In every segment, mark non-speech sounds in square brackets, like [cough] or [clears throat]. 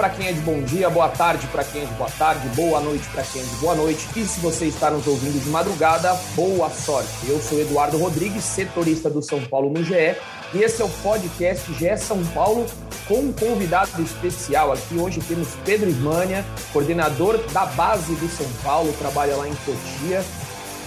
Para quem é de bom dia, boa tarde para quem é de boa tarde, boa noite para quem é de boa noite. E se você está nos ouvindo de madrugada, boa sorte. Eu sou Eduardo Rodrigues, setorista do São Paulo no GE, e esse é o podcast GE São Paulo com um convidado especial. Aqui hoje temos Pedro Ismânia, coordenador da base do São Paulo, trabalha lá em Cotia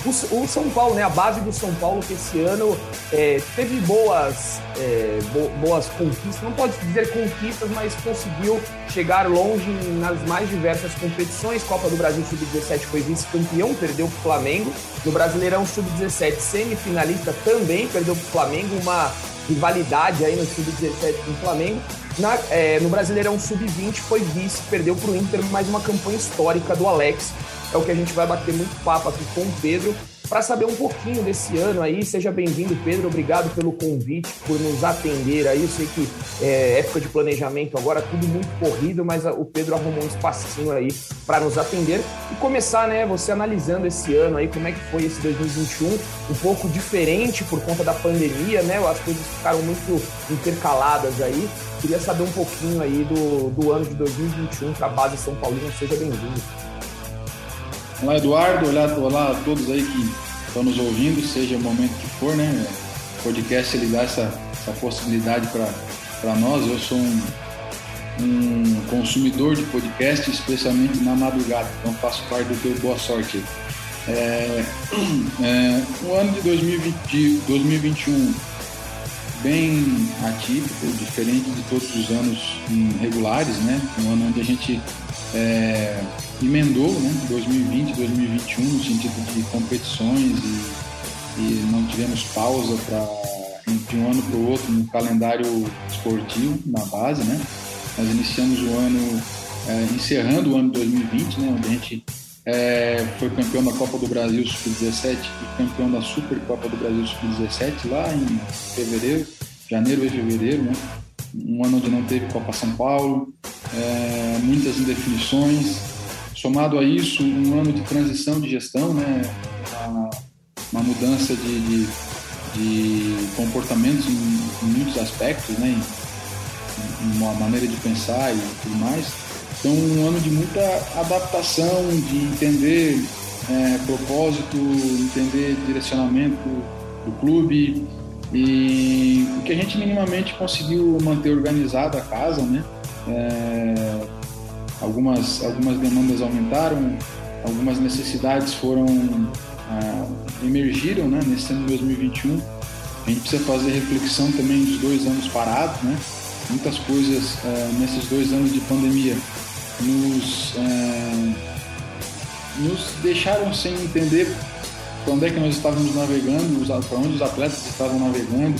o, o, São Paulo, né, a base do São Paulo que esse ano é, teve boas, é, bo, boas conquistas, não pode dizer conquistas, mas conseguiu chegar longe nas mais diversas competições. Copa do Brasil Sub-17 foi vice-campeão, perdeu para o Flamengo. No Brasileirão Sub-17, semifinalista também perdeu para o Flamengo, uma rivalidade aí no Sub-17 com o Flamengo. Na, é, no Brasileirão Sub-20 foi vice, perdeu para o Inter, mais uma campanha histórica do Alex é o que a gente vai bater muito papo aqui com o Pedro para saber um pouquinho desse ano aí. Seja bem-vindo, Pedro. Obrigado pelo convite, por nos atender aí. Eu sei que é época de planejamento agora, tudo muito corrido, mas o Pedro arrumou um espacinho aí para nos atender e começar, né? Você analisando esse ano aí, como é que foi esse 2021, um pouco diferente por conta da pandemia, né? As coisas ficaram muito intercaladas aí. Queria saber um pouquinho aí do, do ano de 2021 para a base São Paulino. Seja bem-vindo. Olá, Eduardo. Olá, olá a todos aí que estão nos ouvindo, seja o momento que for, né? O podcast ele dá essa, essa possibilidade para nós. Eu sou um, um consumidor de podcast, especialmente na madrugada, então faço parte do teu boa sorte. É, [clears throat] é, o ano de 2020, 2021 bem atípico, diferente de todos os anos regulares, né? Um ano onde a gente é, emendou, né, 2020, 2021, no sentido de competições e, e não tivemos pausa para de um ano para o outro no calendário esportivo na base, né? Nós iniciamos o ano, é, encerrando o ano 2020, né, onde a gente é, foi campeão da Copa do Brasil Sub-17 e campeão da Supercopa do Brasil Sub-17 lá em fevereiro, janeiro e fevereiro, né? Um ano onde não teve Copa São Paulo, é, muitas indefinições, Somado a isso, um ano de transição de gestão, né? uma, mudança de, de, de comportamentos em, em, muitos aspectos, né? Em uma maneira de pensar e tudo mais. Então, um ano de muita adaptação, de entender é, propósito, entender direcionamento do clube e o que a gente minimamente conseguiu manter organizada a casa, né? É, algumas, algumas demandas aumentaram, algumas necessidades foram ah, emergiram né, nesse ano de 2021. A gente precisa fazer reflexão também dos dois anos parados, né? Muitas coisas ah, nesses dois anos de pandemia nos, ah, nos deixaram sem entender para onde é que nós estávamos navegando, para onde os atletas estavam navegando,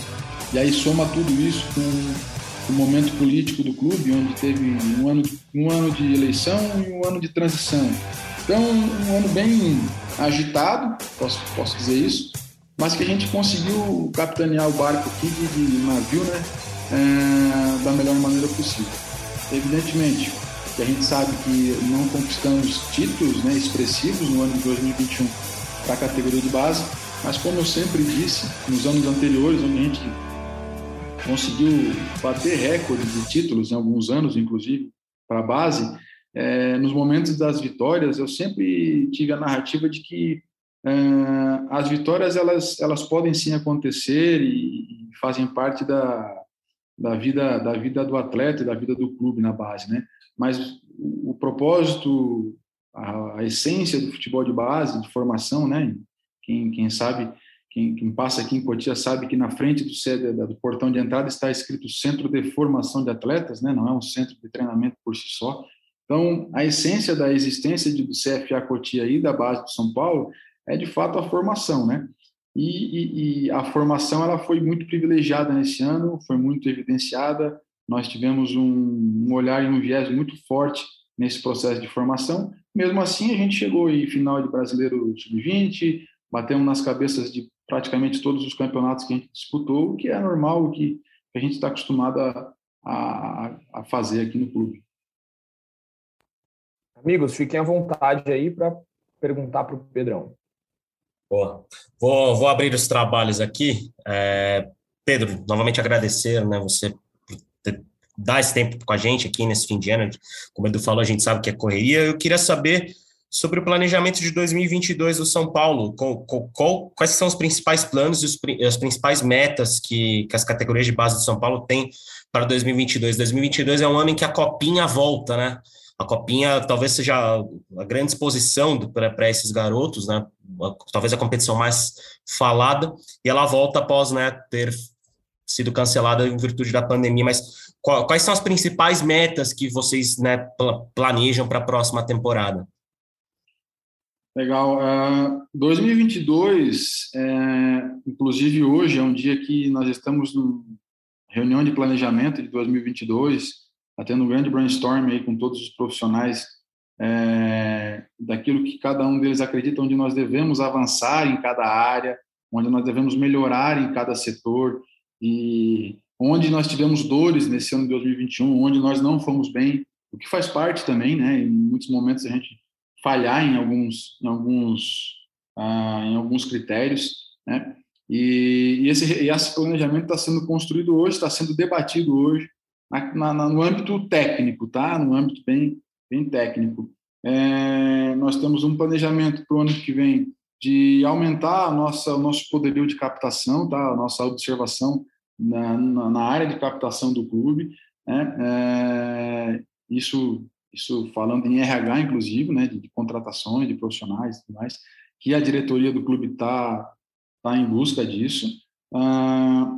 e aí soma tudo isso com o momento político do clube, onde teve um ano, um ano de eleição e um ano de transição. Então, um ano bem agitado, posso, posso dizer isso, mas que a gente conseguiu capitanear o barco aqui de, de navio né, é, da melhor maneira possível. Evidentemente que a gente sabe que não conquistamos títulos né, expressivos no ano de 2021 para a categoria de base, mas como eu sempre disse, nos anos anteriores, onde a gente conseguiu bater recorde de títulos em alguns anos, inclusive, para a base. É, nos momentos das vitórias, eu sempre tive a narrativa de que é, as vitórias elas, elas podem sim acontecer e, e fazem parte da, da vida da vida do atleta e da vida do clube na base, né? Mas o, o propósito, a, a, essência do futebol de base, de formação, né? Quem, quem sabe quem, quem, passa aqui em Cotia sabe que na frente do, do portão de entrada está escrito Centro de Formação de Atletas, né? não é um centro de treinamento por si só. Então, a essência da existência do CFA Cotia e da base de São Paulo é, de fato, a formação. Né? E, e, e a formação ela foi muito privilegiada nesse ano, foi muito evidenciada, nós tivemos um, um olhar e um viés muito forte nesse processo de formação. Mesmo assim, a gente chegou em final de Brasileiro Sub-20, batemos nas cabeças de praticamente todos os campeonatos que a gente disputou, o que é normal, o que a gente está acostumado a, a, a fazer aqui no clube. Amigos, fiquem à vontade aí para perguntar para o Pedrão. Boa. Vou, vou abrir os trabalhos aqui. É, Pedro, novamente agradecer, né, você dar esse tempo com a gente aqui nesse fim de ano. Como o Edu falou, a gente sabe que é correria. Eu queria saber sobre o planejamento de 2022 do São Paulo. Qual, qual, quais são os principais planos e as principais metas que, que as categorias de base do São Paulo têm para 2022? 2022 é um ano em que a copinha volta, né? A copinha talvez seja a grande exposição para esses garotos, né? Talvez a competição mais falada, e ela volta após né, ter sido cancelada em virtude da pandemia. Mas quais são as principais metas que vocês né, planejam para a próxima temporada? Legal. Uh, 2022, é, inclusive hoje é um dia que nós estamos no reunião de planejamento de 2022, está tendo um grande brainstorm aí com todos os profissionais é, daquilo que cada um deles acredita, onde nós devemos avançar em cada área, onde nós devemos melhorar em cada setor e onde nós tivemos dores nesse ano de 2021, onde nós não fomos bem, o que faz parte também, né? Em muitos momentos a gente falhar em alguns, em alguns, ah, em alguns critérios, né? E, e, esse, e esse planejamento está sendo construído hoje, está sendo debatido hoje na, na, no âmbito técnico, tá? No âmbito bem, bem técnico. É, nós temos um planejamento para o ano que vem de aumentar a nossa, o nosso poderio de captação, tá? A nossa observação na, na, na área de captação do clube, né? É, isso isso falando em RH, inclusive, né, de, de contratações de profissionais e tudo mais, que a diretoria do clube está tá em busca disso. Ah,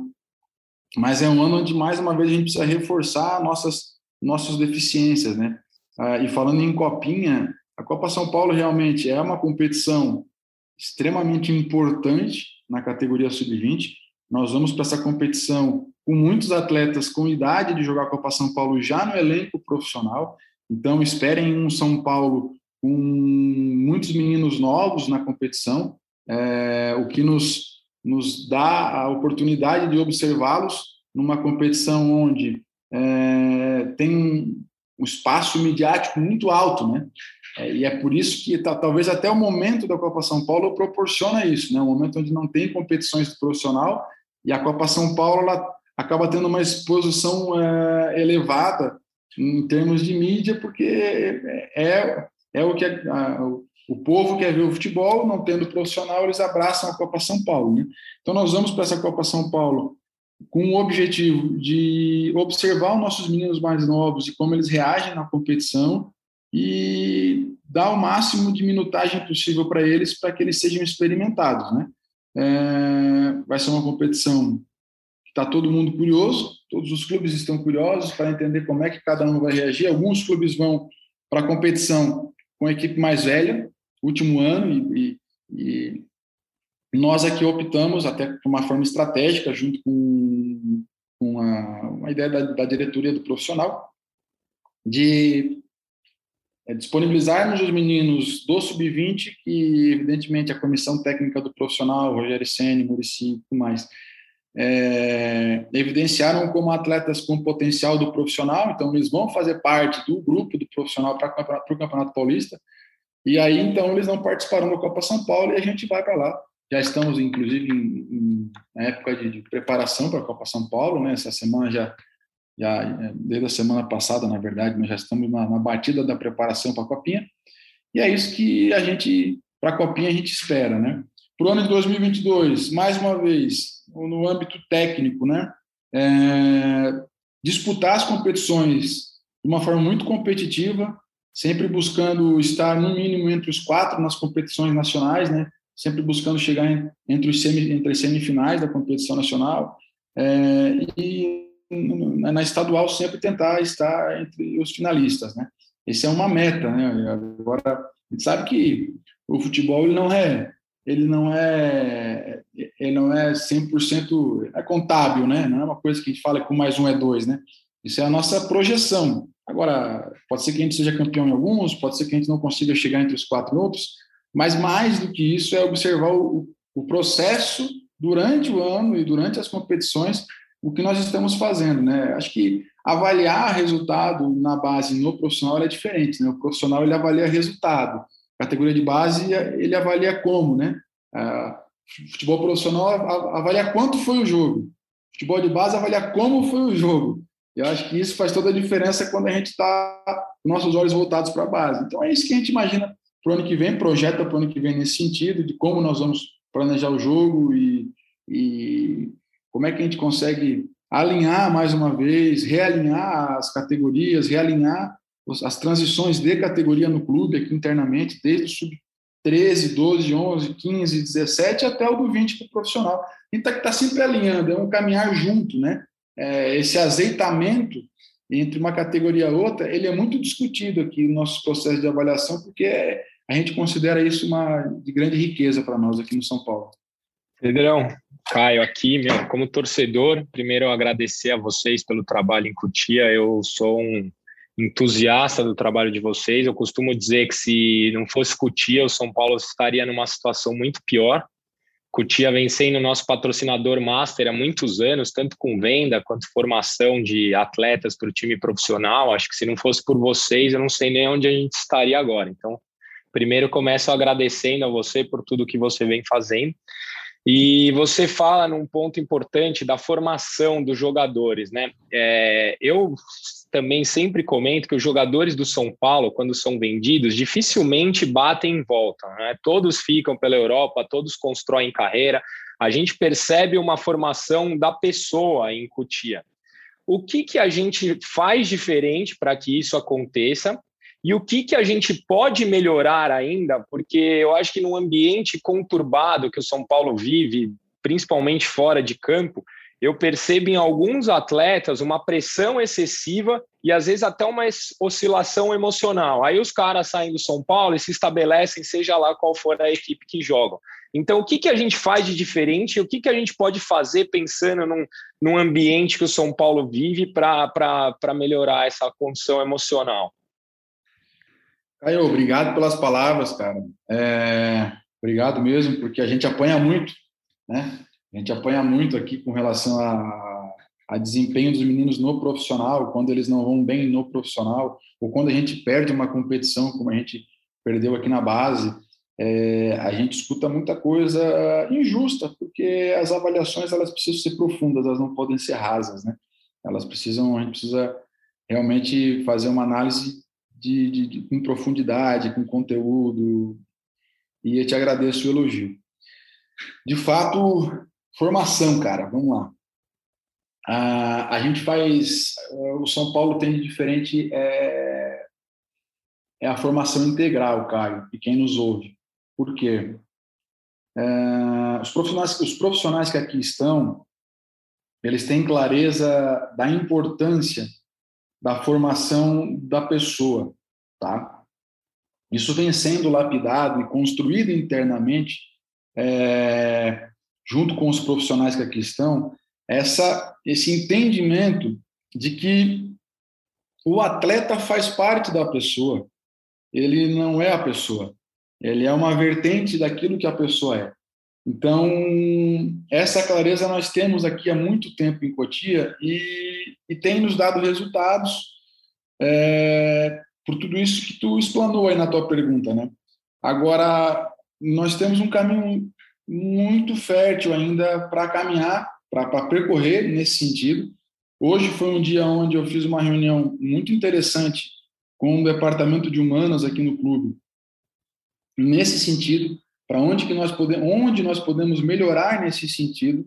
mas é um ano onde, mais uma vez, a gente precisa reforçar nossas, nossas deficiências, né? Ah, e falando em Copinha, a Copa São Paulo realmente é uma competição extremamente importante na categoria sub-20. Nós vamos para essa competição com muitos atletas com idade de jogar a Copa São Paulo já no elenco profissional. Então, esperem um São Paulo com muitos meninos novos na competição, é, o que nos, nos dá a oportunidade de observá-los numa competição onde é, tem um espaço midiático muito alto, né? É, e é por isso que tá, talvez até o momento da Copa São Paulo proporciona isso, né? Um momento onde não tem competições profissional e a Copa São Paulo ela acaba tendo uma exposição elevada em termos de mídia, porque é, é o que a, a, o povo quer ver o futebol, não tendo profissional, eles abraçam a Copa São Paulo. Né? Então, nós vamos para essa Copa São Paulo com o objetivo de observar os nossos meninos mais novos e como eles reagem na competição e dar o máximo de minutagem possível para eles, para que eles sejam experimentados. Né? É, vai ser uma competição Está todo mundo curioso, todos os clubes estão curiosos para entender como é que cada um vai reagir. Alguns clubes vão para a competição com a equipe mais velha, último ano, e, e, e nós aqui optamos, até de uma forma estratégica, junto com, uma ideia da, da diretoria do profissional, de é, disponibilizarmos os meninos do sub-20, que evidentemente a comissão técnica do profissional, Rogério Senni, Murici e tudo mais, é, evidenciaram como atletas com potencial do profissional, então eles vão fazer parte do grupo do profissional para o Campeonato Paulista, e aí então eles não participaram da Copa São Paulo e a gente vai para lá. Já estamos, inclusive, em, em na época de, de preparação para a Copa São Paulo, né? essa semana já, já, desde a semana passada, na verdade, nós já estamos na, na batida da preparação para a Copinha, e é isso que a gente, para a Copinha, a gente espera, né? Para o ano de 2022, mais uma vez, no âmbito técnico, né? É, disputar as competições de uma forma muito competitiva, sempre buscando estar no mínimo entre os quatro nas competições nacionais, né? Sempre buscando chegar entre, os semi, entre as semifinais da competição nacional é, e na estadual sempre tentar estar entre os finalistas, né? Essa é uma meta, né? Agora, a gente sabe que o futebol ele não é ele não é ele não é 100% é contábil, né? Não é uma coisa que a gente fala que com mais um é dois, né? Isso é a nossa projeção. Agora, pode ser que a gente seja campeão em alguns, pode ser que a gente não consiga chegar entre os quatro outros, mas mais do que isso é observar o, o processo durante o ano e durante as competições o que nós estamos fazendo, né? Acho que avaliar resultado na base no profissional é diferente, né? O profissional ele avalia resultado, categoria de base ele avalia como, né? Ah, futebol profissional avalia quanto foi o jogo, futebol de base avalia como foi o jogo. Eu acho que isso faz toda a diferença quando a gente está nossos olhos voltados para a base. Então é isso que a gente imagina para o ano que vem, projeta para o ano que vem nesse sentido, de como nós vamos planejar o jogo e, e como é que a gente consegue alinhar mais uma vez, realinhar as categorias, realinhar as transições de categoria no clube aqui internamente, desde o sub 13, 12, 11, 15, 17 até o do 20 para o profissional. A gente está tá sempre alinhando, é um caminhar junto, né? É, esse azeitamento entre uma categoria e outra, ele é muito discutido aqui no nosso processo de avaliação, porque a gente considera isso uma de grande riqueza para nós aqui no São Paulo. Pedrão, Caio aqui, meu, como torcedor, primeiro eu agradecer a vocês pelo trabalho em Cutia. Eu sou um entusiasta do trabalho de vocês. Eu costumo dizer que se não fosse Cutia, o São Paulo estaria numa situação muito pior. Cutia vem sendo nosso patrocinador master há muitos anos, tanto com venda quanto formação de atletas para o time profissional. Acho que se não fosse por vocês, eu não sei nem onde a gente estaria agora. Então, primeiro começo agradecendo a você por tudo que você vem fazendo. E você fala num ponto importante da formação dos jogadores, né? É, eu também sempre comento que os jogadores do São Paulo, quando são vendidos, dificilmente batem em volta. Né? Todos ficam pela Europa, todos constroem carreira. A gente percebe uma formação da pessoa em Cutia. O que, que a gente faz diferente para que isso aconteça? E o que, que a gente pode melhorar ainda? Porque eu acho que num ambiente conturbado que o São Paulo vive, principalmente fora de campo, eu percebo em alguns atletas uma pressão excessiva e às vezes até uma oscilação emocional. Aí os caras saem do São Paulo e se estabelecem, seja lá qual for a equipe que jogam. Então, o que, que a gente faz de diferente? O que, que a gente pode fazer pensando num, num ambiente que o São Paulo vive para melhorar essa condição emocional? Caio, obrigado pelas palavras, cara. É, obrigado mesmo, porque a gente apanha muito, né? A gente apanha muito aqui com relação a, a desempenho dos meninos no profissional, quando eles não vão bem no profissional, ou quando a gente perde uma competição, como a gente perdeu aqui na base, é, a gente escuta muita coisa injusta, porque as avaliações elas precisam ser profundas, elas não podem ser rasas, né? Elas precisam, a gente precisa realmente fazer uma análise de, de, de, com profundidade, com conteúdo, e eu te agradeço o elogio. De fato, formação, cara, vamos lá. a gente faz, o São Paulo tem de diferente é, é a formação integral, Caio, e quem nos ouve. Por quê? É, os, profissionais, os profissionais que aqui estão, eles têm clareza da importância da formação da pessoa, tá? Isso vem sendo lapidado e construído internamente, é, junto com os profissionais que aqui estão, essa, esse entendimento de que o atleta faz parte da pessoa, ele não é a pessoa, ele é uma vertente daquilo que a pessoa é. Então, essa clareza nós temos aqui há muito tempo em Cotia e, e tem nos dado resultados é, por tudo isso que tu explanou aí na tua pergunta, né? Agora, nós temos um caminho muito fértil ainda para caminhar, para percorrer nesse sentido. Hoje foi um dia onde eu fiz uma reunião muito interessante com o departamento de humanas aqui no clube, nesse sentido, para onde que nós podemos, onde nós podemos melhorar nesse sentido.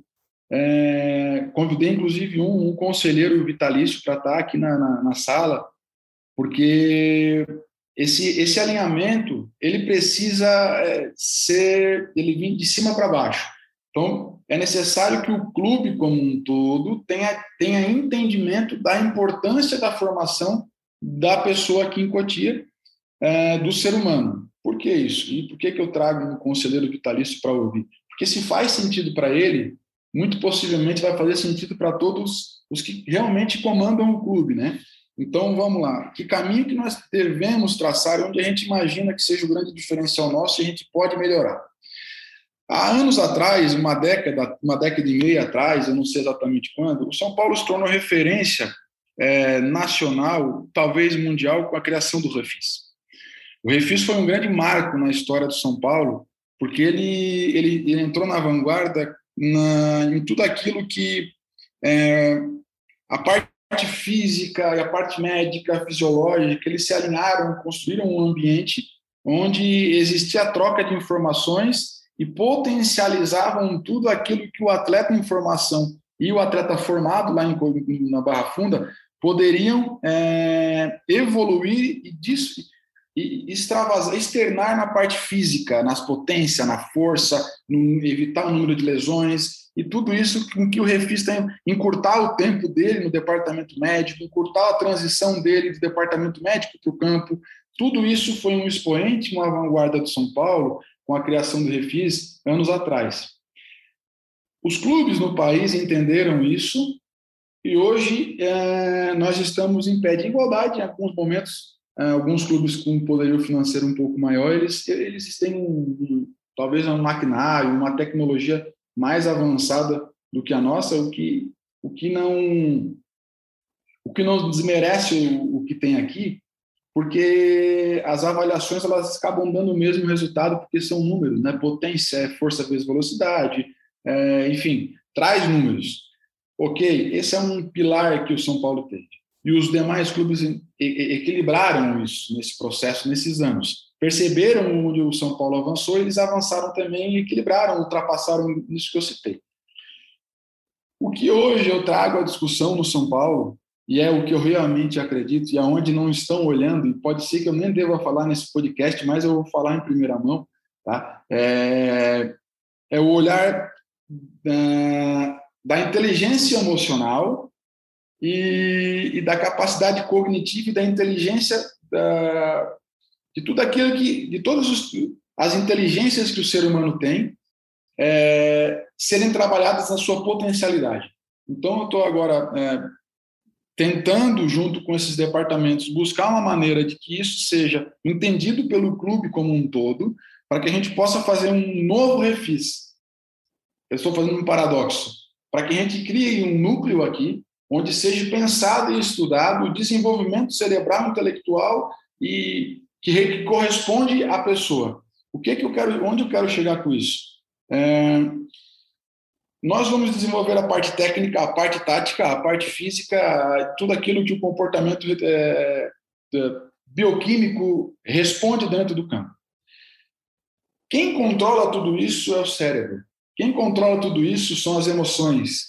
É, convidei inclusive um, um conselheiro vitalício para estar tá aqui na, na, na, sala, porque esse esse alinhamento ele precisa é, ser ele vir de cima para baixo. Então é necessário que o clube como um todo tenha tenha entendimento da importância da formação da pessoa aqui em Cotia, é, do ser humano. Por que isso? E por que, que eu trago um conselheiro vitalício para ouvir? Porque se faz sentido para ele, muito possivelmente vai fazer sentido para todos os que realmente comandam o clube, né? Então, vamos lá. Que caminho que nós devemos traçar, onde a gente imagina que seja o grande diferencial nosso e a gente pode melhorar? há anos atrás, uma década, uma década e meia atrás, eu não sei exatamente quando, o São Paulo se tornou referência é, nacional, talvez mundial, com a criação do Refis. O Refis foi um grande marco na história do São Paulo, porque ele, ele, ele entrou na vanguarda na, em tudo aquilo que é, a parte física e a parte médica, fisiológica, eles se alinharam, construíram um ambiente onde existia a troca de informações e potencializavam tudo aquilo que o atleta em formação e o atleta formado lá em, na Barra Funda poderiam é, evoluir e, e extravasar, externar na parte física, nas potências, na força, no, evitar o número de lesões, e tudo isso com que o Refis tem encurtar o tempo dele no departamento médico, encurtar a transição dele do departamento médico para o campo. Tudo isso foi um expoente, uma vanguarda de São Paulo, com a criação do Refis anos atrás. Os clubes no país entenderam isso e hoje é, nós estamos em pé de igualdade. Em alguns momentos, alguns clubes com um poderio financeiro um pouco maior, eles, eles têm um, um, talvez um maquinário, uma tecnologia mais avançada do que a nossa, o que, o que não o que não desmerece o, o que tem aqui, porque as avaliações elas acabam dando o mesmo resultado porque são números, né? Potência é força vezes velocidade, é, enfim, traz números. Ok, esse é um pilar que o São Paulo teve. E os demais clubes equilibraram isso nesse processo, nesses anos. Perceberam onde o São Paulo avançou, eles avançaram também equilibraram, ultrapassaram isso que eu citei. O que hoje eu trago à discussão no São Paulo, e é o que eu realmente acredito, e aonde não estão olhando, e pode ser que eu nem deva falar nesse podcast, mas eu vou falar em primeira mão, tá? é, é o olhar é, da inteligência emocional e, e da capacidade cognitiva e da inteligência da, de tudo aquilo que, de todas os, as inteligências que o ser humano tem, é, serem trabalhadas na sua potencialidade. Então, eu estou agora é, tentando, junto com esses departamentos, buscar uma maneira de que isso seja entendido pelo clube como um todo, para que a gente possa fazer um novo refis. Eu estou fazendo um paradoxo para que a gente crie um núcleo aqui onde seja pensado e estudado o desenvolvimento cerebral intelectual e que, corresponde à pessoa. O que que eu quero, onde eu quero chegar com isso? É, nós vamos desenvolver a parte técnica, a parte tática, a parte física, tudo aquilo que o comportamento é, bioquímico responde dentro do campo. Quem controla tudo isso é o cérebro. Quem controla tudo isso são as emoções.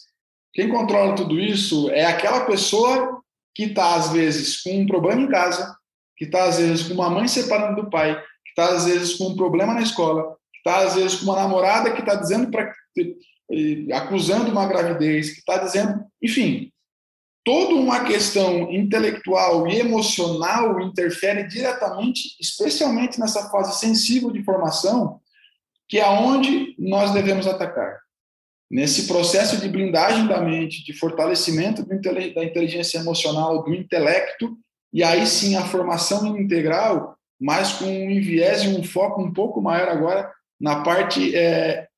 Quem controla tudo isso é aquela pessoa que está, às vezes, com um problema em casa, que está, às vezes, com uma mãe separando do pai, que está, às vezes, com um problema na escola, que está, às vezes, com uma namorada que está dizendo para. acusando uma gravidez, que está dizendo. Enfim, toda uma questão intelectual e emocional interfere diretamente, especialmente nessa fase sensível de formação, que é onde nós devemos atacar. Nesse processo de blindagem da mente, de fortalecimento da inteligência emocional, do intelecto, e aí sim a formação integral, mas com um enviés e um foco um pouco maior agora na parte é,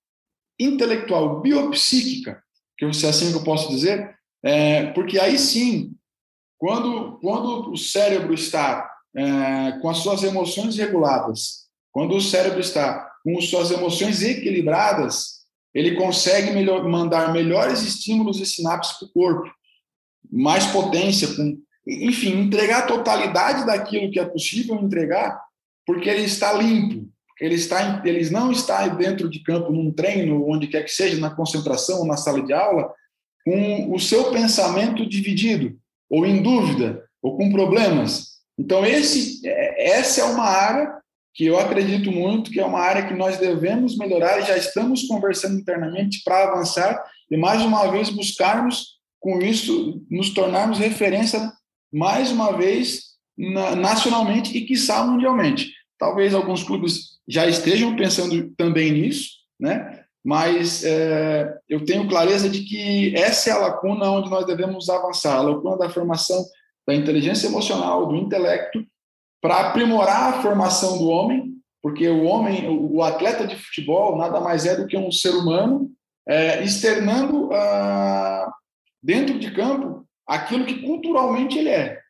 intelectual, biopsíquica, que é assim que eu posso dizer, é, porque aí sim, quando, quando o cérebro está é, com as suas emoções reguladas, quando o cérebro está com suas emoções equilibradas, ele consegue melhor, mandar melhores estímulos e sinapses para o corpo, mais potência, com, enfim, entregar a totalidade daquilo que é possível entregar, porque ele está limpo, ele, está, ele não está dentro de campo, num treino, onde quer que seja, na concentração na sala de aula, com o seu pensamento dividido, ou em dúvida, ou com problemas. Então, esse, é, essa é uma área que eu acredito muito que é uma área que nós devemos melhorar e já estamos conversando internamente para avançar e mais uma vez buscarmos com isso nos tornarmos referência mais uma vez na, nacionalmente e quiçá mundialmente. Talvez alguns clubes já estejam pensando também nisso, né? Mas é, eu tenho clareza de que essa é a lacuna onde nós devemos avançar, a lacuna da formação da inteligência emocional, do intelecto para aprimorar a formação do homem porque o homem, o atleta de futebol, nada mais é do que um ser humano é, externando ah, dentro de campo aquilo que culturalmente ele é.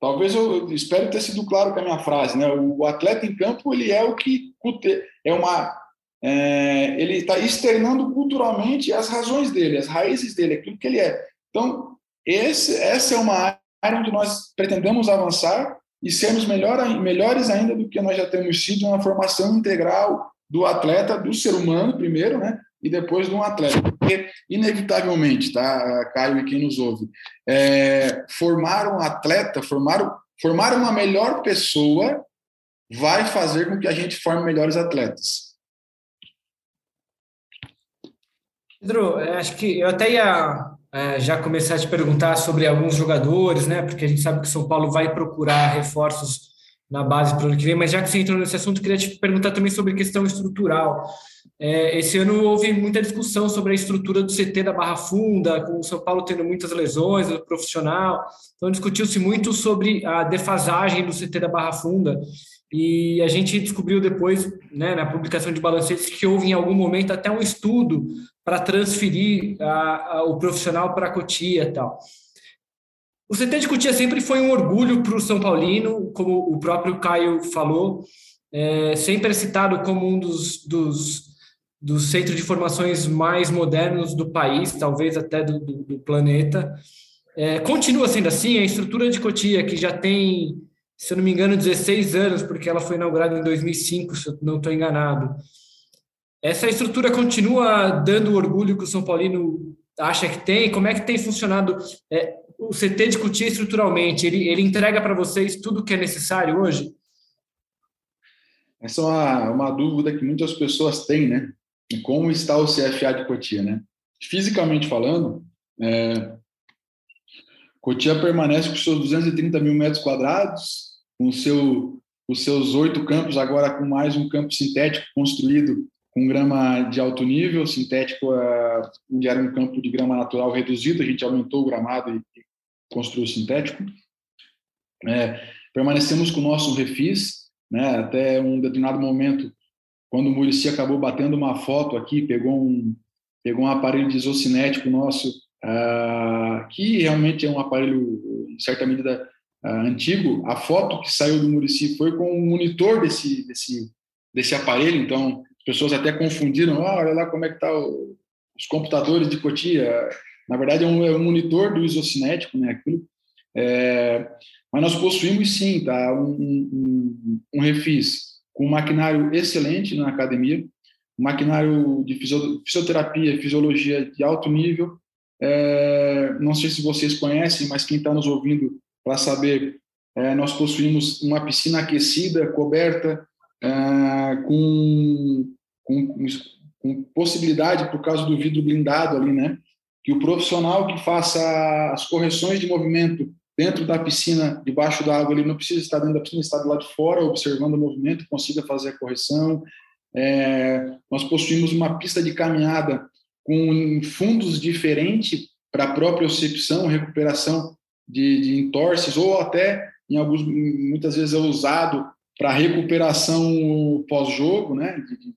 Talvez eu, eu espero ter sido claro com a minha frase, né? O atleta em campo ele é o que é uma é, ele está externando culturalmente as razões dele, as raízes dele, aquilo que ele é. Então esse, essa é uma área onde nós pretendemos avançar e sermos melhor, melhores ainda do que nós já temos sido na formação integral do atleta, do ser humano primeiro, né? E depois de um atleta. Porque, inevitavelmente, tá, Caio e quem nos ouve, é, formar um atleta, formar, formar uma melhor pessoa vai fazer com que a gente forme melhores atletas. Pedro, acho que eu até ia é, já começar a te perguntar sobre alguns jogadores, né? Porque a gente sabe que o São Paulo vai procurar reforços na base para o ano que vem, mas já que você entrou nesse assunto, queria te perguntar também sobre questão estrutural. É, esse ano houve muita discussão sobre a estrutura do CT da Barra Funda, com o São Paulo tendo muitas lesões do profissional. Então, discutiu-se muito sobre a defasagem do CT da Barra Funda. E a gente descobriu depois, né, na publicação de balancetes, que houve em algum momento até um estudo para transferir a, a, o profissional para a Cotia e tal. O CT de Cotia sempre foi um orgulho para o São Paulino, como o próprio Caio falou, é, sempre é citado como um dos, dos, dos centros de formações mais modernos do país, talvez até do, do, do planeta. É, continua sendo assim, a estrutura de Cotia, que já tem, se eu não me engano, 16 anos, porque ela foi inaugurada em 2005, se eu não estou enganado. Essa estrutura continua dando o orgulho que o São Paulino acha que tem? Como é que tem funcionado é, o CT de Cotia estruturalmente? Ele, ele entrega para vocês tudo que é necessário hoje? Essa é uma, uma dúvida que muitas pessoas têm, né? E como está o CFA de Cotia, né? Fisicamente falando, é, Cotia permanece com seus 230 mil metros quadrados, com seu, os seus oito campos, agora com mais um campo sintético construído com grama de alto nível, sintético, uh, onde era um campo de grama natural reduzido, a gente aumentou o gramado e, construiu sintético. É, permanecemos com o nosso refis, né, até um determinado momento, quando o Murici acabou batendo uma foto aqui, pegou um, pegou um aparelho de isocinético nosso, uh, que realmente é um aparelho, em certa medida, uh, antigo. A foto que saiu do Murici foi com o monitor desse, desse, desse aparelho, então pessoas até confundiram, oh, olha lá como é que tá o, os computadores de Cotia. Na verdade, é um, é um monitor do isocinético, né? Aquilo. É, mas nós possuímos sim, tá? Um, um, um refis com um maquinário excelente na academia, um maquinário de fisioterapia, fisiologia de alto nível. É, não sei se vocês conhecem, mas quem está nos ouvindo para saber, é, nós possuímos uma piscina aquecida, coberta, ah, com, com, com, possibilidade, por causa do vidro blindado ali, né? Que o profissional que faça as correções de movimento dentro da piscina, debaixo da água, ele não precisa estar dentro da piscina, está do lado de fora, observando o movimento, consiga fazer a correção. É, nós possuímos uma pista de caminhada com fundos diferentes para a própria propriocepção, recuperação de, de entorses, ou até, em alguns, muitas vezes é usado para recuperação pós-jogo, né? De,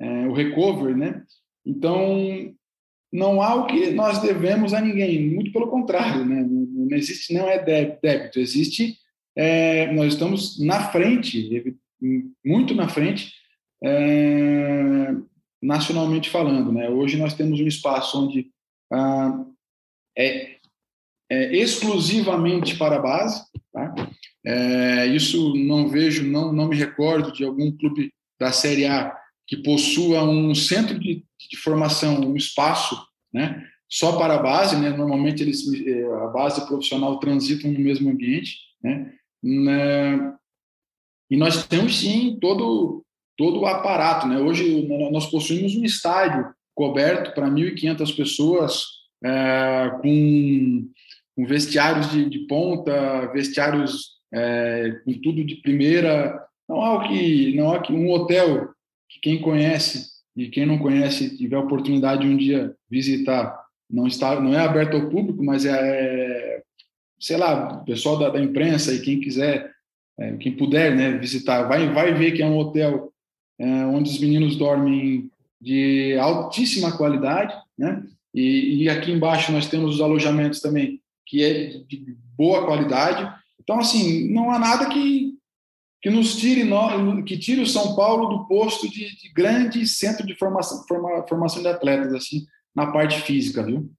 é, o recovery, né? Então, não há o que nós devemos a ninguém, muito pelo contrário, né? Não, não existe, não é débito, existe, é, nós estamos na frente, muito na frente, é, nacionalmente falando, né? Hoje nós temos um espaço onde ah, é, é exclusivamente para a base, tá? É, isso não vejo, não, não me recordo de algum clube da Série A que possua um centro de, de formação, um espaço, né, só para a base, né? Normalmente eles, é, a base profissional transitam no mesmo ambiente, né? né e nós temos sim todo todo o aparato, né? Hoje nós possuímos um estádio coberto para 1.500 pessoas, é, com, com, vestiários de, de ponta, vestiários é, com tudo de primeira. Não há o que, não há que um hotel que quem conhece e quem não conhece tiver a oportunidade de um dia visitar, não está, não é aberto ao público, mas é, sei lá, pessoal da, da imprensa e quem quiser é, quem puder né, visitar, vai, vai ver que é um hotel é, onde os meninos dormem de altíssima qualidade, né? E, e, aqui embaixo nós temos os alojamentos também, que é de boa qualidade. Então, assim, não há nada que, que nos tire, que tire o São Paulo do posto de, de grande centro de formação, forma, formação de atletas, assim, na parte física, viu?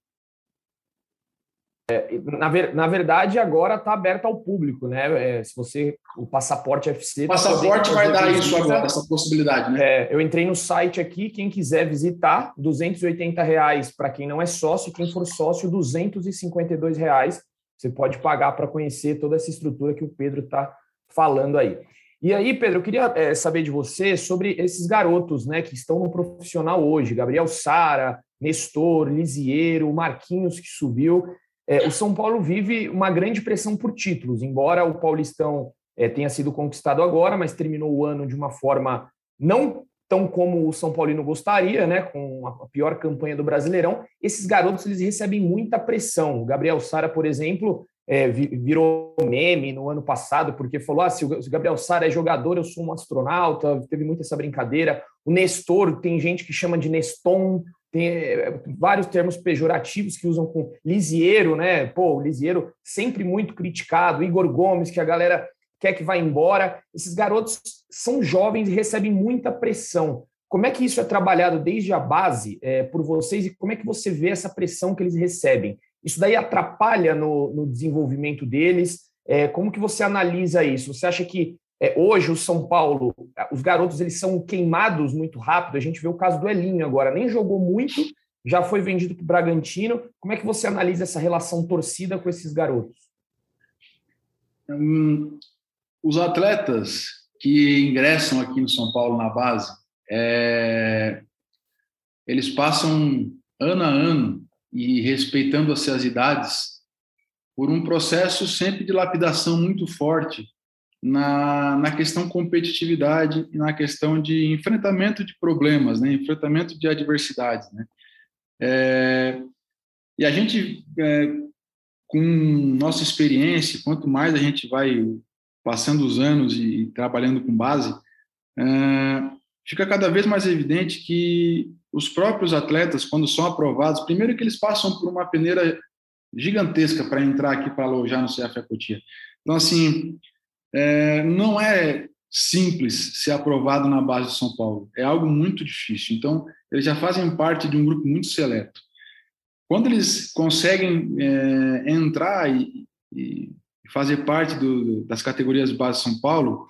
É, na, ver, na, verdade, agora está aberto ao público, né? É, se você o passaporte FC. O passaporte vai dar isso agora, essa possibilidade, né? É, eu entrei no site aqui, quem quiser visitar, 280 reais para quem não é sócio, quem for sócio, 252 reais. Você pode pagar para conhecer toda essa estrutura que o Pedro está falando aí. E aí, Pedro, eu queria é, saber de você sobre esses garotos, né, que estão no profissional hoje, Gabriel Sara, Nestor, Lisiero, Marquinhos que subiu. É, o São Paulo vive uma grande pressão por títulos, embora o Paulistão é, tenha sido conquistado agora, mas terminou o ano de uma forma não tão como o São Paulino gostaria, né, com a pior campanha do Brasileirão. Esses garotos eles recebem muita pressão. O Gabriel Sara, por exemplo, é, virou meme no ano passado, porque falou: ah, se o Gabriel Sara é jogador, eu sou um astronauta. Teve muita essa brincadeira. O Nestor, tem gente que chama de Neston, tem é, vários termos pejorativos que usam com Lisieiro, né? Pô, o Lisieiro sempre muito criticado, Igor Gomes, que a galera quer que vá embora. Esses garotos são jovens e recebem muita pressão. Como é que isso é trabalhado desde a base é, por vocês e como é que você vê essa pressão que eles recebem? Isso daí atrapalha no, no desenvolvimento deles? É, como que você analisa isso? Você acha que é, hoje, o São Paulo, os garotos eles são queimados muito rápido. A gente vê o caso do Elinho agora, nem jogou muito, já foi vendido para o Bragantino. Como é que você analisa essa relação torcida com esses garotos? Hum, os atletas que ingressam aqui no São Paulo na base, é, eles passam ano a ano e respeitando as suas idades por um processo sempre de lapidação muito forte na, na questão competitividade e na questão de enfrentamento de problemas, né? enfrentamento de adversidades. Né? É, e a gente, é, com nossa experiência, quanto mais a gente vai passando os anos e, trabalhando com base, é, fica cada vez mais evidente que os próprios atletas, quando são aprovados, primeiro que eles passam por uma peneira gigantesca para entrar aqui para alojar no CFA Cotia. Então, assim, é, não é simples ser aprovado na base de São Paulo. É algo muito difícil. Então, eles já fazem parte de um grupo muito seleto. Quando eles conseguem é, entrar e, e, fazer parte do, das categorias base São Paulo,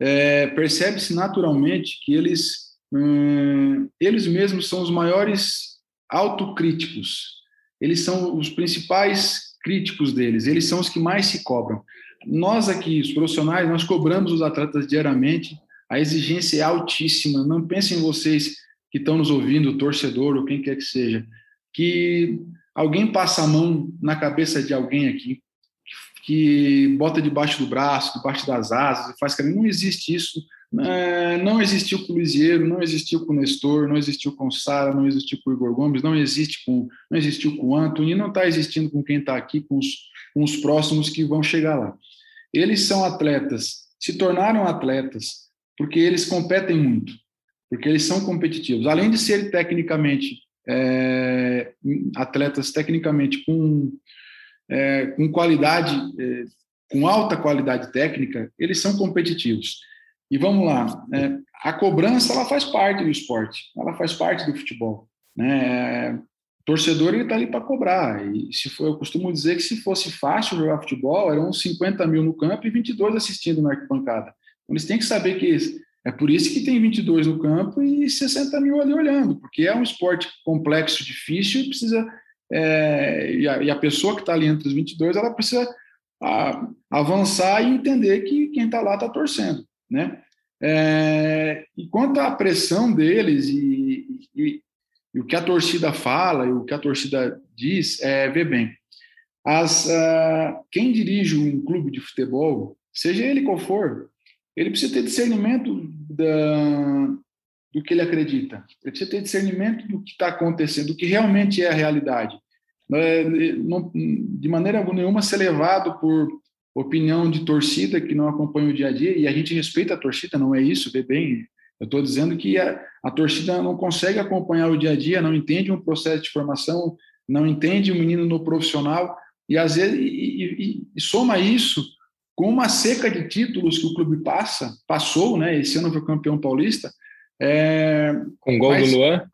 é, percebe-se naturalmente que eles, hum, eles mesmos são os maiores autocríticos. Eles são os principais críticos deles. Eles são os que mais se cobram. Nós aqui, os profissionais, nós cobramos os atletas diariamente, a exigência é altíssima. Não pensem vocês que estão nos ouvindo, torcedor ou quem quer que seja, que alguém passa a mão na cabeça de alguém aqui, que bota debaixo do braço, debaixo das asas, faz carinho. Não existe isso. É, não existiu com o Lisieiro, não existiu com o Nestor, não existiu com o Sara, não existiu com o Igor Gomes, não existe com, não existiu com o Anthony, não está existindo com quem está aqui, com os, com os próximos que vão chegar lá. Eles são atletas, se tornaram atletas, porque eles competem muito, porque eles são competitivos. Além de serem tecnicamente é, atletas tecnicamente com, é, com qualidade, é, com alta qualidade técnica, eles são competitivos. E vamos lá, é, a cobrança ela faz parte do esporte, ela faz parte do futebol. Né? torcedor ele está ali para cobrar. E se for, eu costumo dizer que se fosse fácil jogar futebol, eram 50 mil no campo e 22 assistindo na arquibancada. Então, eles têm que saber que é por isso que tem 22 no campo e 60 mil ali olhando, porque é um esporte complexo, difícil e precisa. É, e, a, e, a, pessoa que está ali entre os 22, ela precisa a, avançar e entender que quem está lá está torcendo, né? É, e quanto à pressão deles e, e, e o que a torcida fala e o que a torcida diz é, vê bem, as, uh, quem dirige um clube de futebol, seja ele qual for, ele precisa ter discernimento da, do que ele acredita. Ele precisa ter discernimento do que está acontecendo, do que realmente é a realidade. Não, de maneira nenhuma ser levado por opinião de torcida que não acompanha o dia a dia, e a gente respeita a torcida, não é isso, vê bem. Eu estou dizendo que a, a torcida não consegue acompanhar o dia a dia, não entende um processo de formação, não entende o menino no profissional, e às vezes e, e, e soma isso com uma seca de títulos que o clube passa, passou, né? Esse ano foi campeão paulista. É, com gol do Luan?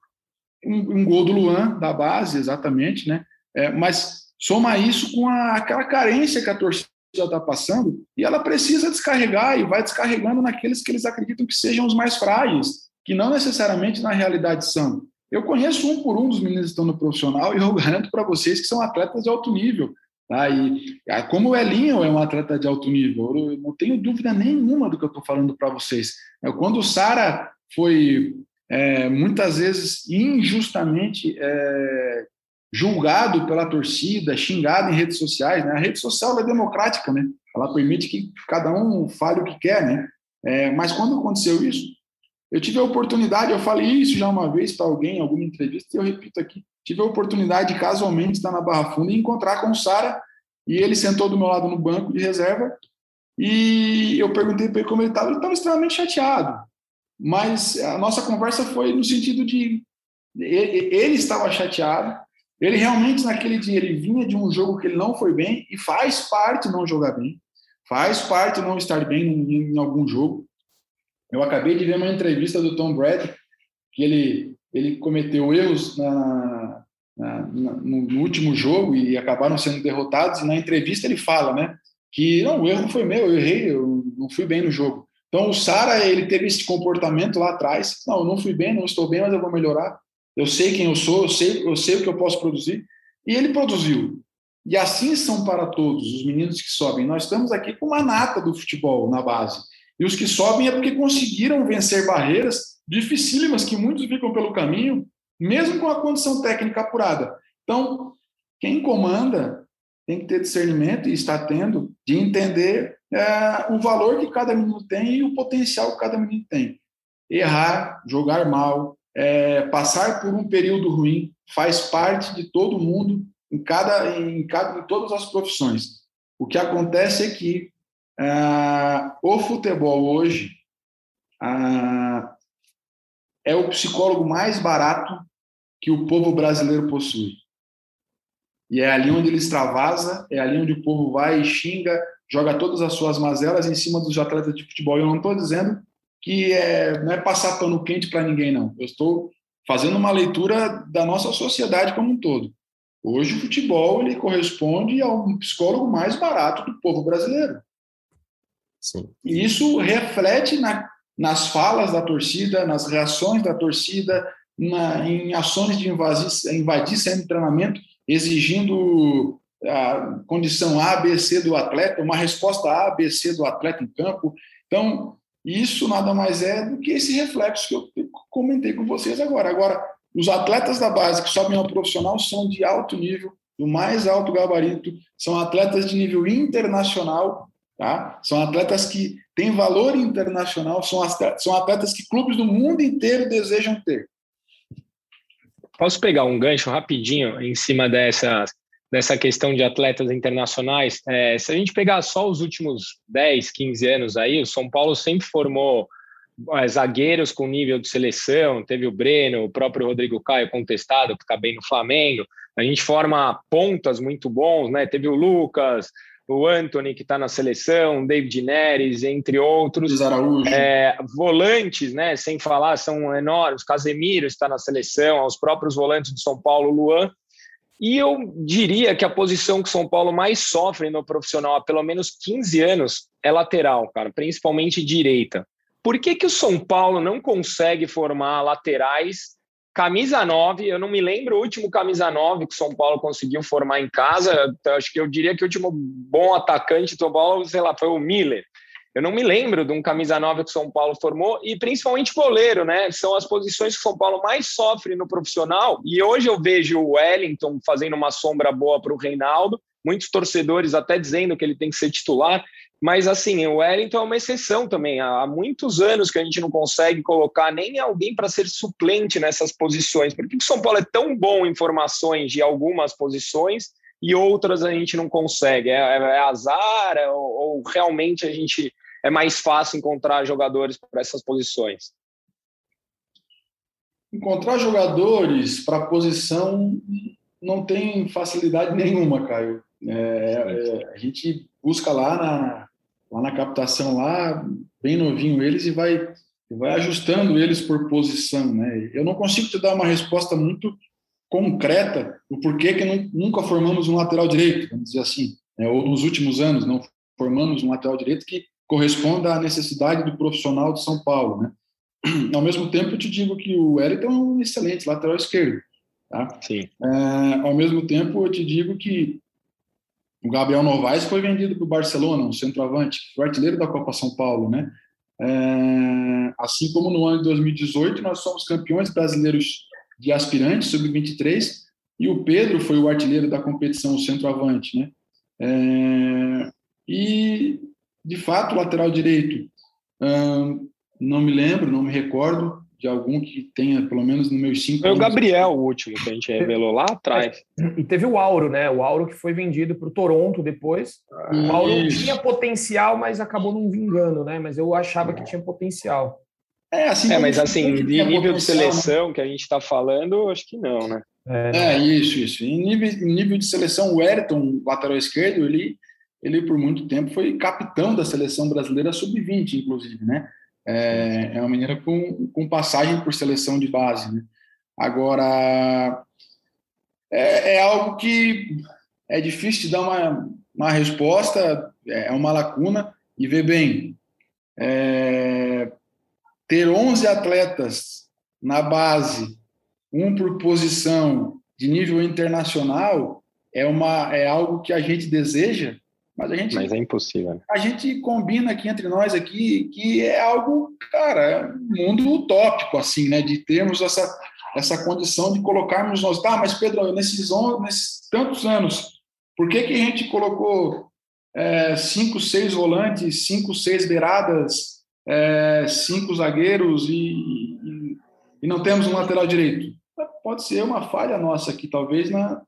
Um, um, gol do Luan, da base, exatamente, né? É, mas soma isso com a, aquela carência que a torcida está passando e ela precisa descarregar e vai descarregando naqueles que eles acreditam que sejam os mais frágeis, que não necessariamente na realidade são. Eu conheço um por um dos meninos que estão no profissional e eu [laughs] garanto para vocês que são atletas de alto nível. Tá? E ah, como o Elinho é um atleta de alto nível, eu não tenho dúvida nenhuma do que eu estou falando para vocês. É, quando o Sara foi é, muitas vezes injustamente é, julgado pela torcida, xingado em redes sociais, né? A rede social é democrática, né? Ela permite que cada um fale o que quer, né? É, mas quando aconteceu isso, eu tive a oportunidade, eu falei isso já uma vez para alguém, em alguma entrevista, e eu repito aqui, tive a oportunidade, casualmente, de estar na Barra Funda e encontrar com o Sara, e ele sentou do meu lado no banco de reserva, e eu perguntei para ele como ele estava, ele estava extremamente chateado, mas a nossa conversa foi no sentido de ele estava chateado, ele realmente naquele dia ele vinha de um jogo que ele não foi bem e faz parte não jogar bem, faz parte não estar bem em, em algum jogo. Eu acabei de ver uma entrevista do Tom Brady que ele ele cometeu erros na, na, na, no último jogo e acabaram sendo derrotados. E na entrevista ele fala, né, que não, o erro foi meu, eu errei, eu não fui bem no jogo. Então o Sara ele teve esse comportamento lá atrás. Não, eu não fui bem, não estou bem, mas eu vou melhorar. Eu sei quem eu sou, eu sei, eu sei o que eu posso produzir. E ele produziu. E assim são para todos os meninos que sobem. Nós estamos aqui com uma nata do futebol na base. E os que sobem é porque conseguiram vencer barreiras dificílimas que muitos ficam pelo caminho, mesmo com a condição técnica apurada. Então, quem comanda tem que ter discernimento e está tendo de entender é, o valor que cada menino tem e o potencial que cada menino tem. Errar, jogar mal, é, passar por um período ruim faz parte de todo mundo em cada em cada em todas as profissões. O que acontece é que ah, o futebol hoje é o psicólogo mais barato que o povo brasileiro possui. E é ali onde ele extravasa, é ali onde o povo vai e xinga, joga todas as suas mazelas em cima dos atletas de futebol. Eu não estou dizendo que é, não é passar pano quente para ninguém, não. Eu estou fazendo uma leitura da nossa sociedade como um todo. Hoje o futebol ele corresponde ao psicólogo mais barato do povo brasileiro. Sim. E isso reflete na, nas falas da torcida, nas reações da torcida, na, em ações de invadir, invadir centro de treinamento, exigindo a condição A, B, C do atleta, uma resposta A, B, C do atleta em campo. Então, isso nada mais é do que esse reflexo que eu comentei com vocês agora. Agora, os atletas da base que sobem ao profissional são de alto nível, do mais alto gabarito, são atletas de nível internacional, tá? São atletas que têm valor internacional, são atletas, que clubes do mundo inteiro desejam ter. Posso pegar um gancho rapidinho em cima dessas nessa questão de atletas internacionais, é, se a gente pegar só os últimos 10, 15 anos aí, o São Paulo sempre formou é, zagueiros com nível de seleção, teve o Breno, o próprio Rodrigo Caio contestado, que está bem no Flamengo, a gente forma pontas muito bons, né? Teve o Lucas, o Anthony, que está na seleção, David Neres, entre outros. É, volantes, né? Sem falar, são enormes. Casemiro está na seleção, os próprios volantes de São Paulo, Luan. E eu diria que a posição que o São Paulo mais sofre no profissional há pelo menos 15 anos é lateral, cara, principalmente direita. Por que, que o São Paulo não consegue formar laterais camisa 9? Eu não me lembro o último camisa 9 que o São Paulo conseguiu formar em casa. Acho que eu diria que o último bom atacante do Paulo, sei lá, foi o Miller. Eu não me lembro de um camisa 9 que o São Paulo formou, e principalmente goleiro, né? São as posições que o São Paulo mais sofre no profissional. E hoje eu vejo o Wellington fazendo uma sombra boa para o Reinaldo, muitos torcedores até dizendo que ele tem que ser titular. Mas assim, o Wellington é uma exceção também. Há muitos anos que a gente não consegue colocar nem alguém para ser suplente nessas posições. Por que o São Paulo é tão bom em formações de algumas posições e outras a gente não consegue? É, é, é azar é, ou, ou realmente a gente é mais fácil encontrar jogadores para essas posições? Encontrar jogadores para posição não tem facilidade nenhuma, Caio. É, é, a gente busca lá na, lá na captação, lá, bem novinho eles, e vai, vai ajustando eles por posição. Né? Eu não consigo te dar uma resposta muito concreta do porquê que não, nunca formamos um lateral direito, vamos dizer assim, né? ou nos últimos anos não formamos um lateral direito que corresponda à necessidade do profissional de São Paulo. Né? [clears throat] Ao mesmo tempo, eu te digo que o Wellington é um excelente lateral esquerdo. Tá? Sim. É, ao mesmo tempo, eu te digo que o Gabriel Novaes foi vendido para o Barcelona, um centroavante, foi artilheiro da Copa São Paulo, né? É, assim como no ano de 2018 nós somos campeões brasileiros de aspirantes sub-23 e o Pedro foi o artilheiro da competição, o centroavante, né? É, e de fato, lateral direito, hum, não me lembro, não me recordo de algum que tenha, pelo menos no meus cinco. Foi o Gabriel, o último que a gente revelou lá atrás. É, e teve o Auro, né? O Auro que foi vendido para o Toronto depois. O Auro Isso. tinha potencial, mas acabou não vingando, né? Mas eu achava que tinha potencial. É, assim, é mas assim, de nível de né? seleção né? que a gente está falando, acho que não, né? É, é, isso, isso. Em nível, em nível de seleção, o Ayrton, lateral esquerdo, ele, ele por muito tempo foi capitão da seleção brasileira sub-20, inclusive, né? É, é uma menina com, com passagem por seleção de base. Né? Agora, é, é, algo que é difícil de dar uma, uma resposta, é, é uma lacuna. E ver bem, é, ter 11 atletas na base, um por posição de nível internacional, é, uma, é algo que a gente deseja, mas a gente. Mas é impossível. Né? A gente combina aqui entre nós aqui que é algo, cara, é um mundo utópico, assim, né? De termos essa, essa condição de colocarmos nós. Tá, mas Pedro, nesses, nesses tantos anos, por que, que a gente colocou é, cinco, seis volantes, cinco, seis beiradas, é, cinco zagueiros e, e, e não temos um lateral direito? Pode ser uma falha nossa aqui, talvez, na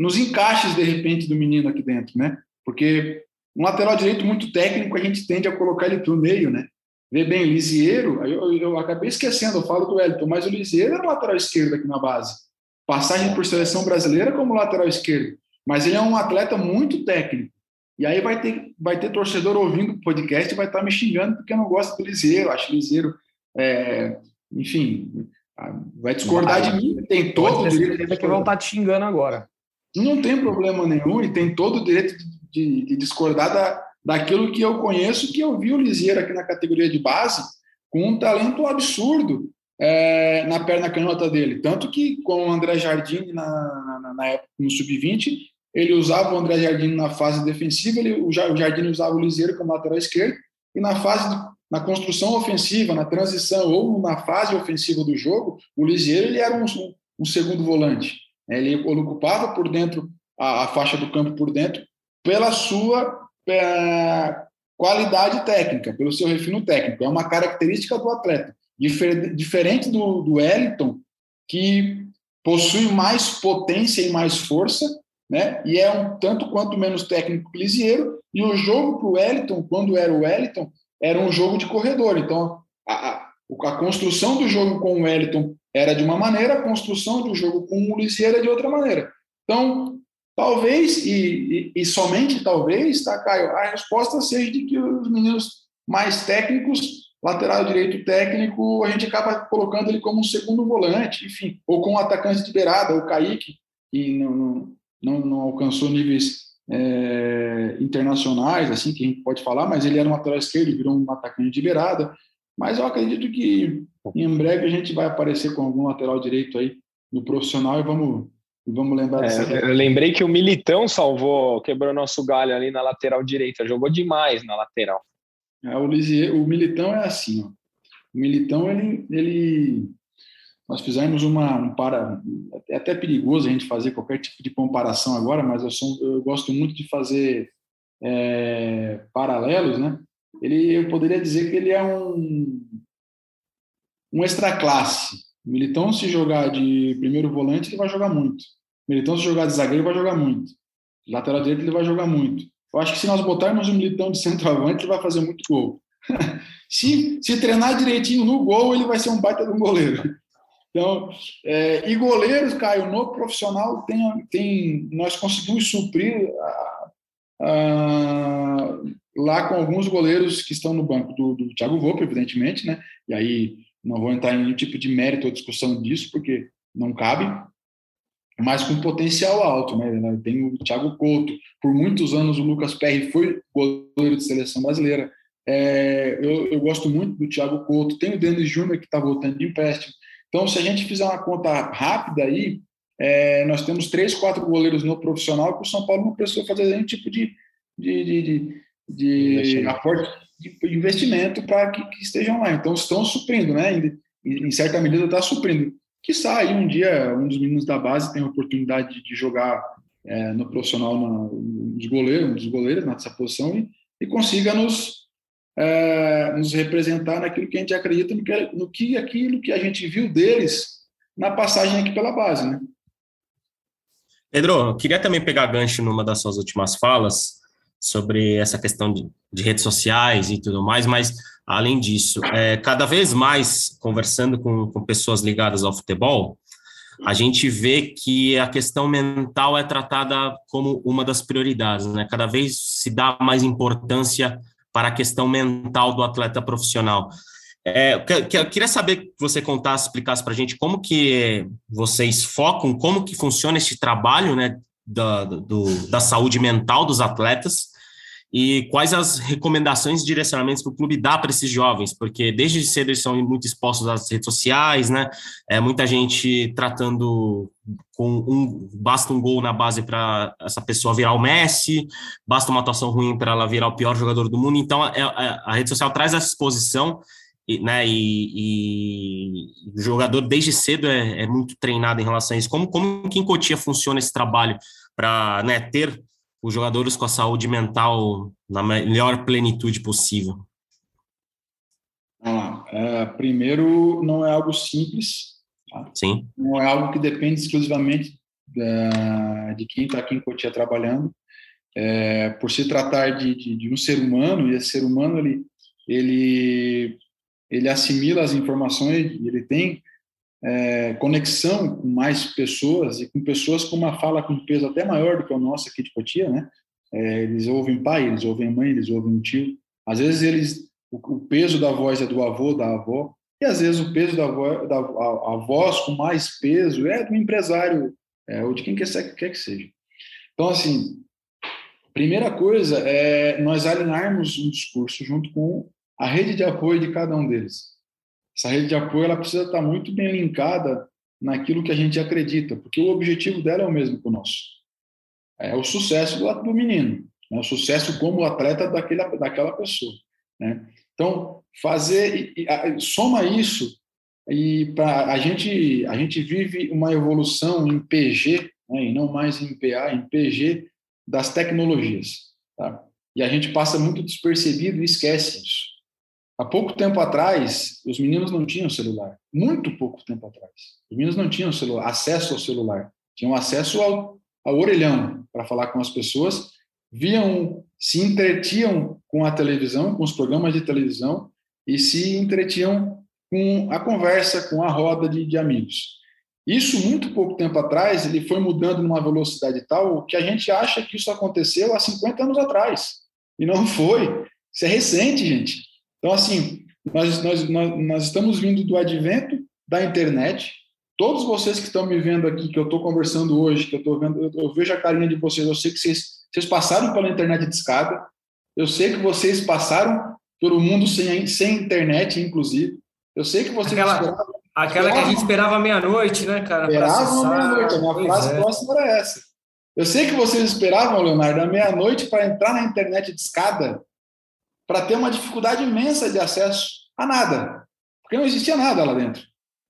nos encaixes, de repente, do menino aqui dentro, né? Porque um lateral direito muito técnico, a gente tende a colocar ele para o meio, né? Vê bem, o Lisieiro, eu, eu, acabei esquecendo, eu falo do Elton, mas o Lisieiro era lateral esquerdo aqui na base. Passagem por seleção brasileira como lateral esquerdo. Mas ele é um atleta muito técnico. E aí vai ter, vai ter torcedor ouvindo o podcast e vai estar me xingando porque eu não gosto do Lisieiro. Acho o Lisieiro, é, enfim, vai discordar vai, de mim. Tem todo o direito. que vão estar te xingando agora não tem problema nenhum e tem todo o direito de, de discordar da, daquilo que eu conheço, que eu vi o Lisieiro aqui na categoria de base com um talento absurdo é, na perna canhota dele. Tanto que com o André Jardim na, na, na época no sub-20, ele usava o André Jardim na fase defensiva, ele, o Jardim usava o Lisieiro como lateral esquerdo, e na fase na construção ofensiva, na transição ou na fase ofensiva do jogo, o Lisieiro ele era um, um segundo volante. Ele ocupava por dentro a, a faixa do campo por dentro pela sua é, qualidade técnica, pelo seu refino técnico. É uma característica do atleta. Difer, diferente do, do Wellington, que possui mais potência e mais força, né? E é um tanto quanto menos técnico que Lisieiro. E o jogo para o Wellington, quando era o Wellington, era um jogo de corredor. Então, a, a, a construção do jogo com o Wellington era de uma maneira, a construção do jogo com o Lisieiro é de outra maneira. Então, talvez, e, e, e, somente talvez, tá, Caio, a resposta seja de que os meninos mais técnicos, lateral direito técnico, a gente acaba colocando ele como um segundo volante, enfim, ou com um atacante de beirada, o Kaique, que não, não, não alcançou níveis é, internacionais, assim, que a gente pode falar, mas ele era um lateral esquerdo, virou um atacante de beirada. Mas eu acredito que em breve a gente vai aparecer com algum lateral direito aí no profissional e vamos, vamos lembrar é, Eu lembrei que o Militão salvou, quebrou nosso galho ali na lateral direita, jogou demais na lateral. É, o, Lisier, o Militão é assim, ó. O Militão, ele, ele nós fizemos uma um para é até perigoso a gente fazer qualquer tipo de comparação agora, mas eu, sou, eu gosto muito de fazer é, paralelos, né? ele, eu poderia dizer que ele é um, um extra classe. O Militão, se jogar de primeiro volante, ele vai jogar muito. Militão, se jogar de zagueiro, vai jogar muito. Lateral direito, ele vai jogar muito. Eu acho que se nós botarmos um Militão de centroavante, ele vai fazer muito gol. [laughs] se, se treinar direitinho no gol, ele vai ser um baita de um goleiro. Então, é, e goleiros, Caio, no profissional, tem, tem, nós conseguimos suprir a, a, lá com alguns goleiros que estão no banco do, do Thiago Volpe, evidentemente, né? E aí não vou entrar em nenhum tipo de mérito ou discussão disso, porque não cabe, mas com potencial alto, né? Tem o Thiago Couto, por muitos anos o Lucas Perry foi goleiro de seleção brasileira. É, eu, eu, gosto muito do Thiago Couto, tem o Denis Júnior que está voltando de empréstimo. Então, se a gente fizer uma conta rápida aí, é, nós temos três, quatro goleiros no profissional que o São Paulo não precisou fazer nenhum tipo de, de, de, de, de aporte de investimento para que, que, estejam lá. Então, estão suprindo, né? Em, em certa medida, está suprindo. Que sai um dia, um dos meninos da base tem a oportunidade de jogar é, no profissional, na, nos goleiros, dos goleiros nessa posição e, e consiga nos é, nos representar naquilo que a gente acredita, no que, no que aquilo que a gente viu deles na passagem aqui pela base, né? Pedro, queria também pegar gancho numa das suas últimas falas sobre essa questão de, de redes sociais e tudo mais, mas além disso, é, cada vez mais conversando com, com pessoas ligadas ao futebol, a gente vê que a questão mental é tratada como uma das prioridades, né? Cada vez se dá mais importância para a questão mental do atleta profissional. É, eu queria saber que você contasse, explicasse para a gente como que vocês focam, como que funciona esse trabalho né, da, do, da saúde mental dos atletas e quais as recomendações e direcionamentos que o clube dá para esses jovens, porque desde cedo eles são muito expostos às redes sociais, né? É muita gente tratando com um basta um gol na base para essa pessoa virar o Messi, basta uma atuação ruim para ela virar o pior jogador do mundo. Então a, é, a, é, a rede social traz essa exposição né, e, e, o jogador desde cedo é, é, muito treinado em relação a isso. Como, como que em Cotia funciona esse trabalho para né, ter os jogadores com a saúde mental na melhor plenitude possível? Lá. É, primeiro, não é algo simples. Tá? Sim. Não é algo que depende exclusivamente da, de quem está aqui em Cotia trabalhando. É, por se tratar de, de, de, um ser humano, e esse ser humano ele, ele, ele assimila as informações, ele tem é, conexão com mais pessoas e com pessoas com uma fala com peso até maior do que o nosso aqui de Cotia, né? É, eles ouvem pai, eles ouvem mãe, eles ouvem tio. Às vezes eles o, o, peso da voz é do avô, da avó, e às vezes o peso da, voz, da a, a voz com mais peso é do empresário é, ou de quem quer, quer que seja. Então, assim, primeira coisa é nós alinharmos um discurso junto com a rede de apoio de cada um deles essa rede de apoio ela precisa estar muito bem linkada naquilo que a gente acredita, porque o objetivo dela é o mesmo que o nosso. É o sucesso do, do menino, né? o sucesso como atleta daquele, daquela pessoa. Né? Então, fazer, soma isso e para a gente a gente vive uma evolução em PG né, e não mais em PA, em PG das tecnologias, tá? E a gente passa muito despercebido e esquece isso. Há pouco tempo atrás, os meninos não tinham celular. Muito pouco tempo atrás. Os meninos não tinham celular, acesso ao celular. Tinham acesso ao, ao orelhão para falar com as pessoas. Viam, se entretiam com a televisão, com os programas de televisão e se entretiam com a conversa, com a roda de, de amigos. Isso, muito pouco tempo atrás, ele foi mudando numa velocidade tal que a gente acha que isso aconteceu há 50 anos atrás. E não [laughs] foi. Isso é recente, gente. Então, assim, nós, nós, nós, nós estamos vindo do advento da internet. Todos vocês que estão me vendo aqui, que eu estou conversando hoje, que eu estou vendo, eu, eu, vejo a carinha de vocês, eu sei que vocês, vocês passaram pela internet de escada, eu sei que vocês passaram pelo mundo sem, sem internet, inclusive. Eu sei que vocês. Aquela, aquela que a gente esperava meia-noite, né, cara? Esperava meia-noite. A minha pois frase é. próxima era essa. Eu sei que vocês esperavam, Leonardo, a meia-noite para entrar na internet de escada para ter uma dificuldade imensa de acesso a nada, porque não existia nada lá dentro.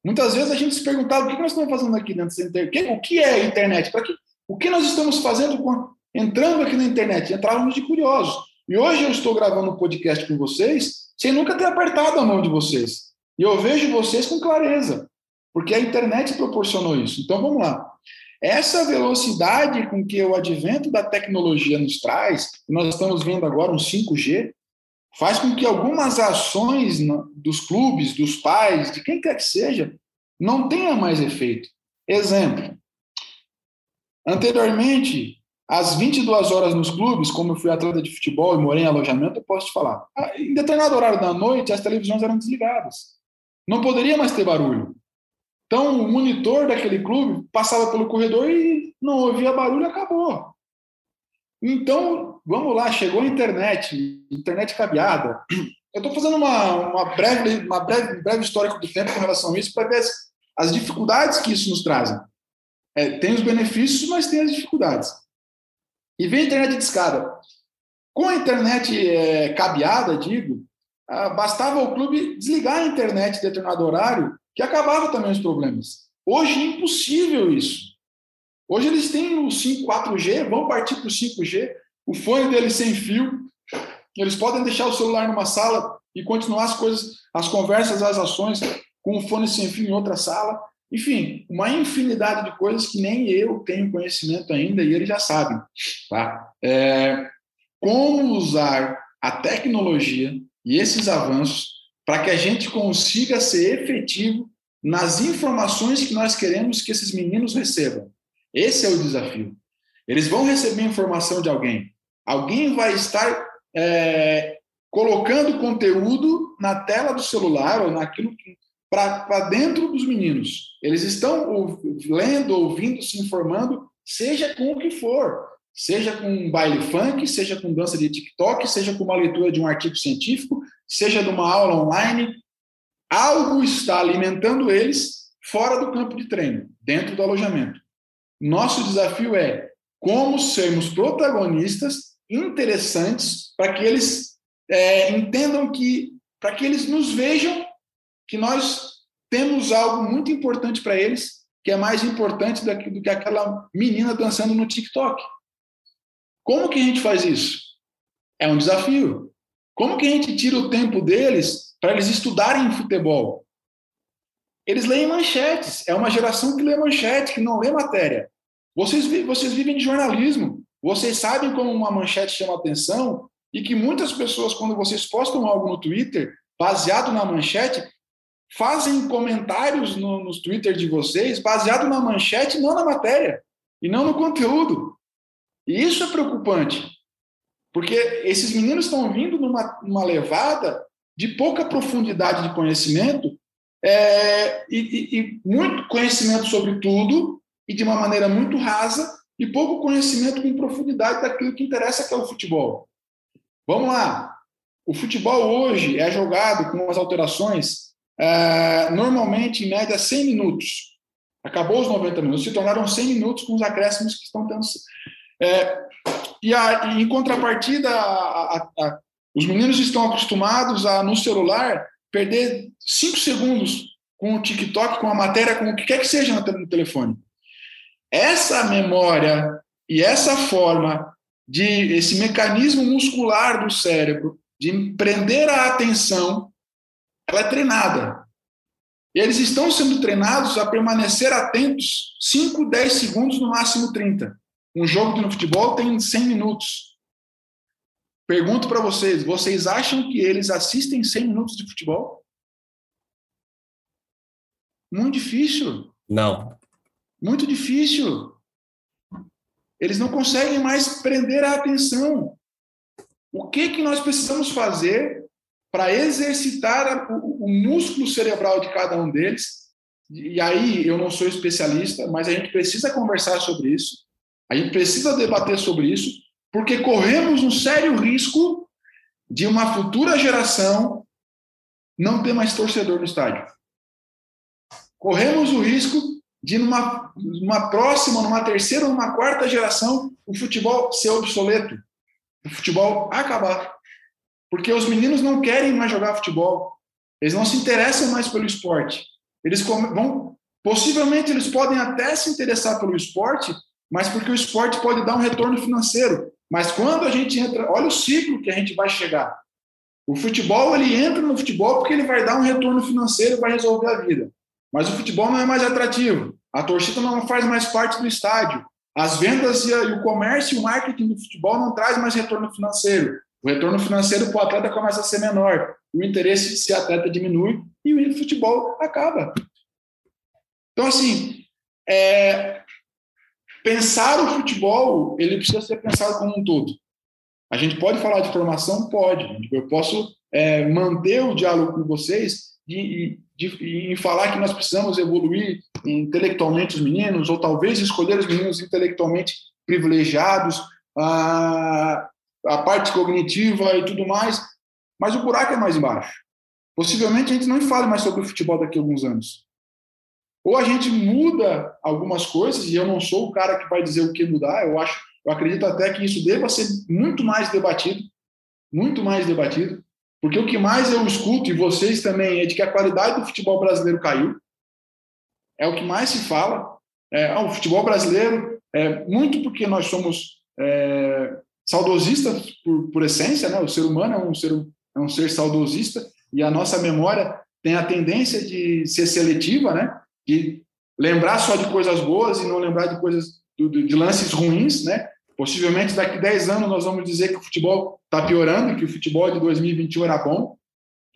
Muitas vezes a gente se perguntava o que nós estamos fazendo aqui dentro dessa internet, o que é a internet, para que, o que nós estamos fazendo com, entrando aqui na internet, entrávamos de curiosos. E hoje eu estou gravando um podcast com vocês sem nunca ter apertado a mão de vocês. E eu vejo vocês com clareza, porque a internet proporcionou isso. Então vamos lá. Essa velocidade com que o advento da tecnologia nos traz, nós estamos vendo agora um 5G, faz com que algumas ações dos clubes, dos pais, de quem quer que seja, não tenha mais efeito. Exemplo. Anteriormente, às 22 horas nos clubes, como eu fui atleta de futebol e morei em alojamento, eu posso te falar. Ah, em determinado horário da noite, as televisões eram desligadas. Não poderia mais ter barulho. Então, o monitor daquele clube passava pelo corredor e não ouvia barulho, acabou. Então, vamos lá, chegou a internet, internet cabeada. Eu estou fazendo uma, uma, breve, uma breve, breve histórico do tempo com relação a isso para ver as, as, dificuldades que isso nos traz. É, tem os benefícios, mas tem as dificuldades. E vem a internet de escada. Com a internet é, cabeada, digo, bastava o clube desligar a internet em determinado horário, que acabava também os problemas. Hoje é impossível isso. Hoje eles têm o 5, 4G, vão partir para o 5G, o fone deles sem fio, eles podem deixar o celular numa sala e continuar as coisas, as conversas, as ações com o fone sem fio em outra sala. Enfim, uma infinidade de coisas que nem eu tenho conhecimento ainda e eles já sabem. Tá? É, como usar a tecnologia e esses avanços para que a gente consiga ser efetivo nas informações que nós queremos que esses meninos recebam. Esse é o desafio. Eles vão receber informação de alguém. Alguém vai estar é, colocando conteúdo na tela do celular ou naquilo para dentro dos meninos. Eles estão lendo, ouvindo, se informando, seja com o que for. Seja com um baile funk, seja com dança de TikTok, seja com uma leitura de um artigo científico, seja de uma aula online. Algo está alimentando eles fora do campo de treino, dentro do alojamento. Nosso desafio é como sermos protagonistas interessantes para que eles é, entendam que, para que eles nos vejam que nós temos algo muito importante para eles, que é mais importante do que aquela menina dançando no TikTok. Como que a gente faz isso? É um desafio. Como que a gente tira o tempo deles para eles estudarem futebol? Eles leem manchetes. É uma geração que lê manchete, que não lê matéria. Vocês, vocês vivem de jornalismo. Vocês sabem como uma manchete chama atenção e que muitas pessoas, quando vocês postam algo no Twitter, baseado na manchete, fazem comentários no, no Twitter de vocês baseado na manchete, não na matéria, e não no conteúdo. E isso é preocupante, porque esses meninos estão vindo numa, numa levada de pouca profundidade de conhecimento é, e, e, e muito conhecimento sobre tudo e de uma maneira muito rasa e pouco conhecimento com profundidade daquilo que interessa, que é o futebol. Vamos lá. O futebol hoje é jogado com as alterações é, normalmente, em média, 100 minutos. Acabou os 90 minutos, se tornaram 100 minutos com os acréscimos que estão tendo. É, e, a, e, em contrapartida, a, a, os meninos estão acostumados a, no celular, perder 5 segundos com o TikTok, com a matéria, com o que quer que seja no telefone. Essa memória e essa forma de esse mecanismo muscular do cérebro de prender a atenção ela é treinada. Eles estão sendo treinados a permanecer atentos 5, 10 segundos, no máximo 30. Um jogo de futebol tem 100 minutos. Pergunto para vocês, vocês acham que eles assistem 100 minutos de futebol? Muito difícil. Não. Muito difícil. Eles não conseguem mais prender a atenção. O que que nós precisamos fazer para exercitar o, o músculo cerebral de cada um deles. E aí eu não sou especialista, mas a gente precisa conversar sobre isso. A gente precisa debater sobre isso, porque corremos um sério risco de uma futura geração não ter mais torcedor no estádio. Corremos o risco de, numa, numa próxima, numa terceira numa quarta geração, o futebol ser obsoleto, o futebol acabar. Porque os meninos não querem mais jogar futebol. Eles não se interessam mais pelo esporte. Eles vão, possivelmente eles podem até se interessar pelo esporte, mas porque o esporte pode dar um retorno financeiro. Mas quando a gente entra, olha o ciclo que a gente vai chegar. O futebol, ele entra no futebol porque ele vai dar um retorno financeiro, vai resolver a vida. Mas o futebol não é mais atrativo. A torcida não faz mais parte do estádio. As vendas e o comércio e o marketing do futebol não traz mais retorno financeiro. O retorno financeiro para o atleta começa a ser menor. O interesse de ser atleta diminui e o futebol acaba. Então, assim, é, pensar o futebol, ele precisa ser pensado como um todo. A gente pode falar de formação? Pode. Eu posso é, manter o diálogo com vocês de, de, em falar que nós precisamos evoluir intelectualmente os meninos, ou talvez escolher os meninos intelectualmente privilegiados, a, a parte cognitiva e tudo mais, mas o buraco é mais embaixo. Possivelmente a gente não fale mais sobre o futebol daqui a alguns anos. Ou a gente muda algumas coisas, e eu não sou o cara que vai dizer o que mudar, eu acho, eu acredito até que isso deva ser muito mais debatido, muito mais debatido, porque o que mais eu escuto, e vocês também, é de que a qualidade do futebol brasileiro caiu. É o que mais se fala. É, ah, o futebol brasileiro, é, muito porque nós somos é, saudosistas por, por essência, né? o ser humano é um ser, é um ser saudosista, e a nossa memória tem a tendência de ser seletiva, né? de lembrar só de coisas boas e não lembrar de coisas de lances ruins, né? Possivelmente daqui a 10 anos nós vamos dizer que o futebol está piorando, que o futebol de 2021 era bom.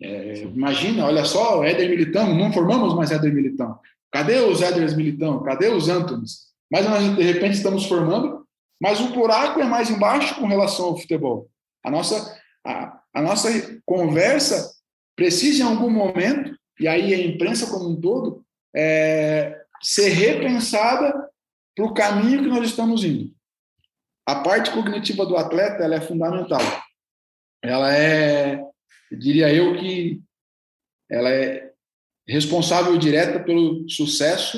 É, imagina, olha só, Éder Militão, não formamos mais Éder Militão. Cadê os Éder Militão? Cadê os Antones? Mas nós, de repente, estamos formando, mas o buraco é mais embaixo com relação ao futebol. A nossa, a, a nossa conversa precisa, em algum momento, e aí a imprensa como um todo, é, ser repensada para o caminho que nós estamos indo. A parte cognitiva do atleta ela é fundamental. Ela é, diria eu, que ela é responsável direta pelo sucesso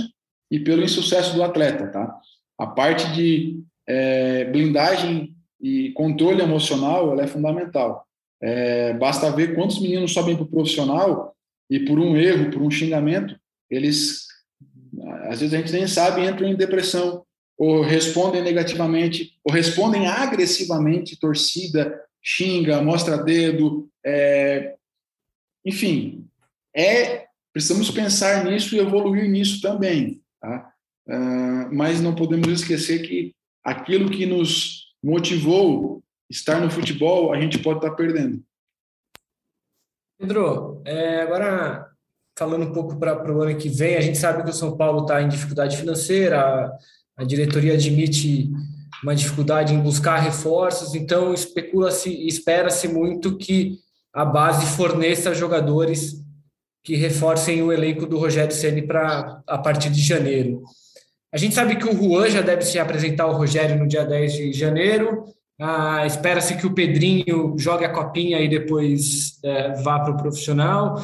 e pelo insucesso do atleta, tá? A parte de é, blindagem e controle emocional ela é fundamental. É, basta ver quantos meninos sobem para o profissional e por um erro, por um xingamento, eles, às vezes a gente nem sabe, entram em depressão, ou respondem negativamente, ou respondem agressivamente, torcida, xinga, mostra dedo, é, enfim, é precisamos pensar nisso e evoluir nisso também, tá? Uh, mas não podemos esquecer que aquilo que nos motivou estar no futebol a gente pode estar perdendo. Pedro, é, agora falando um pouco para o ano que vem, a gente sabe que o São Paulo está em dificuldade financeira, a, diretoria admite uma dificuldade em buscar reforços, então especula-se e espera-se muito que a base forneça jogadores que reforcem o elenco do Rogério Ceni para a partir de janeiro. A gente sabe que o Juan já deve se apresentar ao Rogério no dia 10 de janeiro. Ah, Espera-se que o Pedrinho jogue a copinha e depois é, vá para o profissional.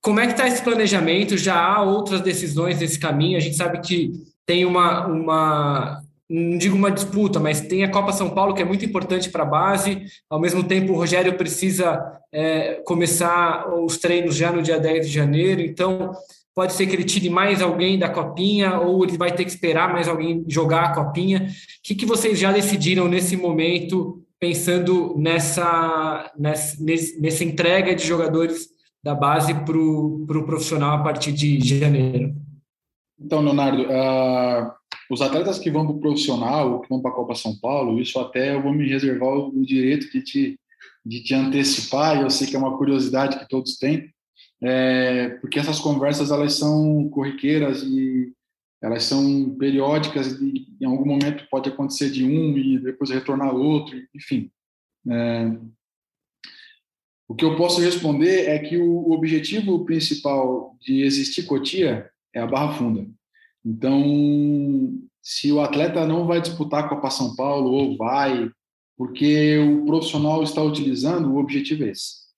Como é que está esse planejamento? Já há outras decisões nesse caminho? A gente sabe que tem uma, uma, não digo uma disputa, mas tem a Copa São Paulo, que é muito importante para a base. Ao mesmo tempo, o Rogério precisa é, começar os treinos já no dia 10 de janeiro. Então, pode ser que ele tire mais alguém da Copinha, ou ele vai ter que esperar mais alguém jogar a Copinha. O que, que vocês já decidiram nesse momento, pensando nessa, nessa, nessa entrega de jogadores da base para o pro profissional a partir de janeiro? Então, Leonardo, uh, os atletas que vão para o profissional, que vão para a Copa São Paulo, isso até eu vou me reservar o direito de te, de te antecipar, eu sei que é uma curiosidade que todos têm, é, porque essas conversas elas são corriqueiras e elas são periódicas e em algum momento pode acontecer de um e depois retornar outro, enfim. É, o que eu posso responder é que o objetivo principal de existir Cotia é a Barra Funda. Então, se o atleta não vai disputar a Copa São Paulo ou vai, porque o profissional está utilizando, o objetivo é esse.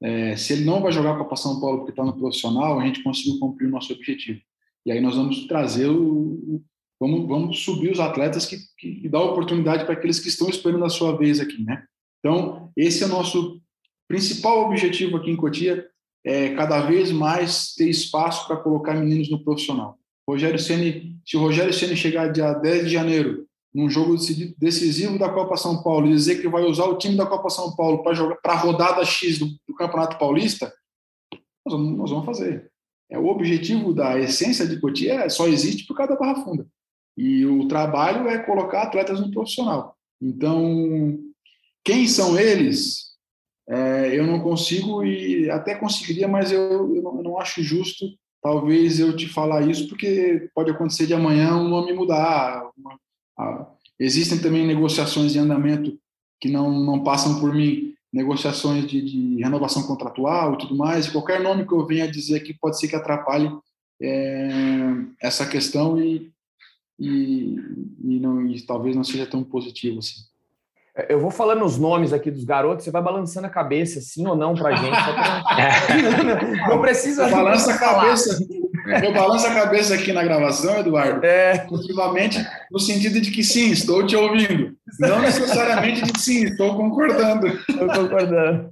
É, se ele não vai jogar a Copa São Paulo porque está no profissional, a gente conseguiu cumprir o nosso objetivo. E aí nós vamos trazer o, vamos, vamos subir os atletas que, que, que dá oportunidade para aqueles que estão esperando a sua vez aqui, né? Então, esse é o nosso principal objetivo aqui em Cotia, é cada vez mais ter espaço para colocar meninos no profissional. Rogério Ceni, se o Rogério Ceni chegar dia 10 de janeiro num jogo decisivo da Copa São Paulo e dizer que vai usar o time da Copa São Paulo para jogar para a rodada X do, do, Campeonato Paulista, nós vamos, nós vamos fazer. é, o objetivo da essência de Cotia é, só existe por causa da Barra Funda. E o trabalho é colocar atletas no profissional. Então, quem são eles? É, eu não consigo e até conseguiria, mas eu, eu, não, eu, não, acho justo talvez eu te falar isso, porque pode acontecer de amanhã um nome mudar. Uma, a, existem também negociações em andamento que não, não passam por mim, negociações de, de, renovação contratual e tudo mais, e qualquer nome que eu venha dizer aqui pode ser que atrapalhe é, essa questão e, e, e, não, e talvez não seja tão positivo assim. É, eu vou falando os nomes aqui dos garotos, você vai balançando a cabeça, sim ou não, para a gente. Pra... [laughs] não precisa. Balança a cabeça. Eu balanço a cabeça aqui na gravação, Eduardo, é. positivamente, no sentido de que sim, estou te ouvindo. Não necessariamente de que sim, estou concordando. Estou concordando.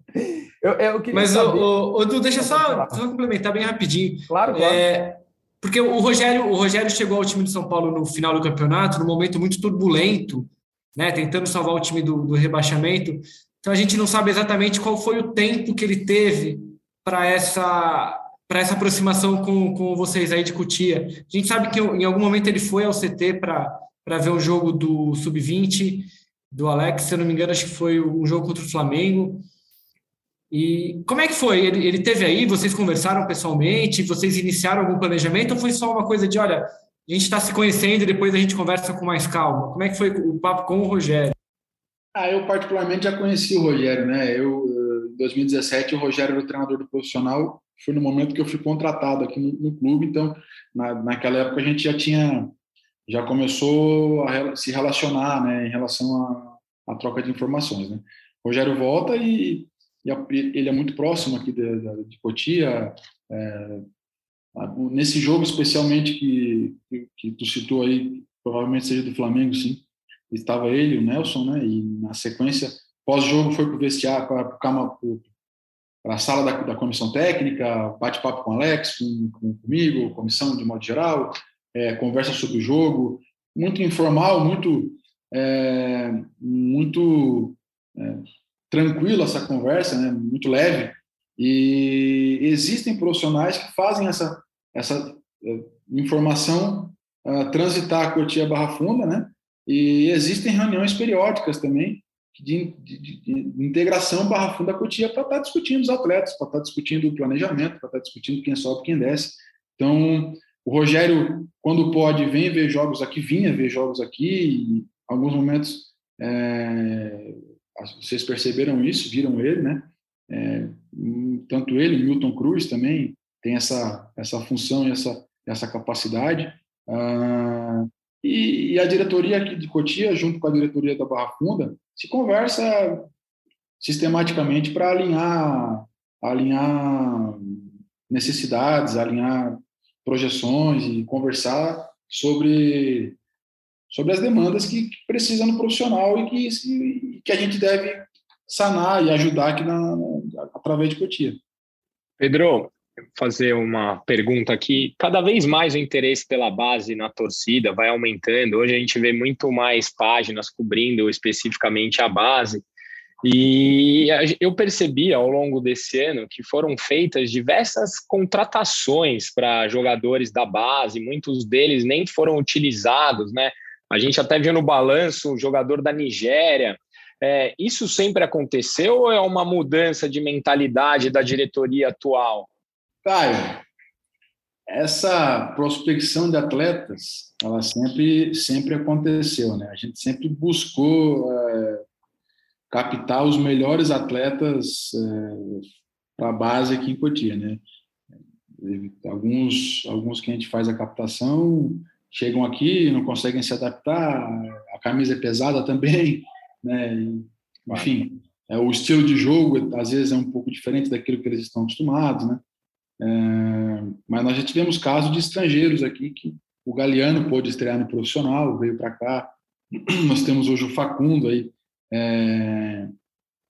Eu, eu Mas, saber... o, deixa só, só complementar bem rapidinho. Claro, claro. É, porque o Rogério, o Rogério chegou ao time de São Paulo no final do campeonato, num momento muito turbulento, né, tentando salvar o time do, do rebaixamento. Então a gente não sabe exatamente qual foi o tempo que ele teve para essa para essa aproximação com, com vocês aí de Cutia. A gente sabe que em algum momento ele foi ao CT para ver um jogo do Sub-20, do Alex, se eu não me engano, acho que foi um jogo contra o Flamengo. E como é que foi? Ele, ele teve aí, vocês conversaram pessoalmente, vocês iniciaram algum planejamento ou foi só uma coisa de, olha, a gente está se conhecendo e depois a gente conversa com mais calma? Como é que foi o papo com o Rogério? Ah, eu particularmente já conheci o Rogério, né? Eu, em 2017, o Rogério era o treinador do profissional foi no momento que eu fui contratado aqui no, no clube, então na, naquela época a gente já tinha já começou a se relacionar, né, em relação à troca de informações, né. Rogério volta e, e a, ele é muito próximo aqui de, de, de Cotia, é, nesse jogo especialmente que, que, tu citou aí, provavelmente seja do Flamengo, sim, estava ele, o Nelson, né, e na sequência pós-jogo foi para o vestiário, para a sala da, da, comissão técnica, bate-papo com o Alex, com, com, comigo, comissão de modo geral, é, conversa sobre o jogo, muito informal, muito é, muito é, tranquilo essa conversa, né, muito leve. E existem profissionais que fazem essa essa é, informação uh, transitar a Cotia Barra Funda, né? E existem reuniões periódicas também de, de, de, integração Barra Funda Cotia para estar tá discutindo os atletas, para estar tá discutindo o planejamento, para estar tá discutindo quem sobe, quem desce. Então, o Rogério, quando pode, vem ver jogos aqui, vinha ver jogos aqui, em alguns momentos é, vocês perceberam isso, viram ele, né? É, tanto ele, Milton Cruz também tem essa essa função e essa essa capacidade. Ah, e, e, a diretoria aqui de Cotia, junto com a diretoria da Barra Funda, se conversa sistematicamente para alinhar, alinhar necessidades, alinhar projeções e conversar sobre sobre as demandas que, que precisa no profissional e que, se, que a gente deve sanar e ajudar aqui na, na, através de Cotia. Pedro, fazer uma pergunta aqui. Cada vez mais o interesse pela base na torcida vai aumentando. Hoje a gente vê muito mais páginas cobrindo especificamente a base. E eu percebi ao longo desse ano que foram feitas diversas contratações para jogadores da base, muitos deles nem foram utilizados, né? A gente até viu no balanço o jogador da Nigéria. É, isso sempre aconteceu ou é uma mudança de mentalidade da diretoria atual? Caio, essa prospecção de atletas, ela sempre, sempre aconteceu, né? A gente sempre buscou é, captar os melhores atletas é, para a base aqui em Cotia, né? Alguns, alguns que a gente faz a captação chegam aqui, não conseguem se adaptar, a camisa é pesada também, né? Enfim, é, o estilo de jogo às vezes é um pouco diferente daquilo que eles estão acostumados, né? É, mas nós já tivemos casos de estrangeiros aqui que o Galeano pôde estrear no profissional, veio para cá. [clears throat] Nós temos hoje o Facundo aí, é,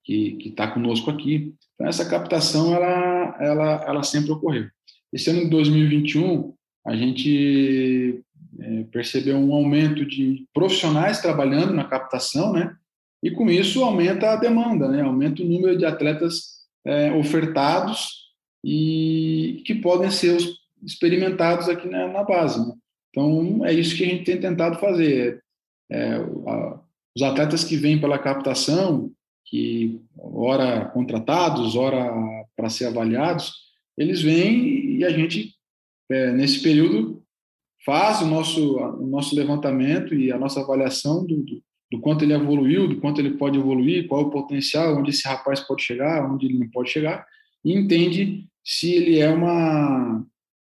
que está conosco aqui. Então, essa captação, ela, ela, ela sempre ocorreu. Esse ano de 2021, a gente é, percebeu um aumento de profissionais trabalhando na captação, né? E com isso aumenta a demanda, né? Aumenta o número de atletas é, ofertados e que podem ser os experimentados aqui na, na base. Né? Então, é isso que a gente tem tentado fazer. É, a, os atletas que vêm pela captação, que ora contratados, ora para ser avaliados, eles vêm e a gente, é, nesse período, faz o nosso, o nosso levantamento e a nossa avaliação do, do, do, quanto ele evoluiu, do quanto ele pode evoluir, qual é o potencial, onde esse rapaz pode chegar, onde ele não pode chegar, e entende se ele é uma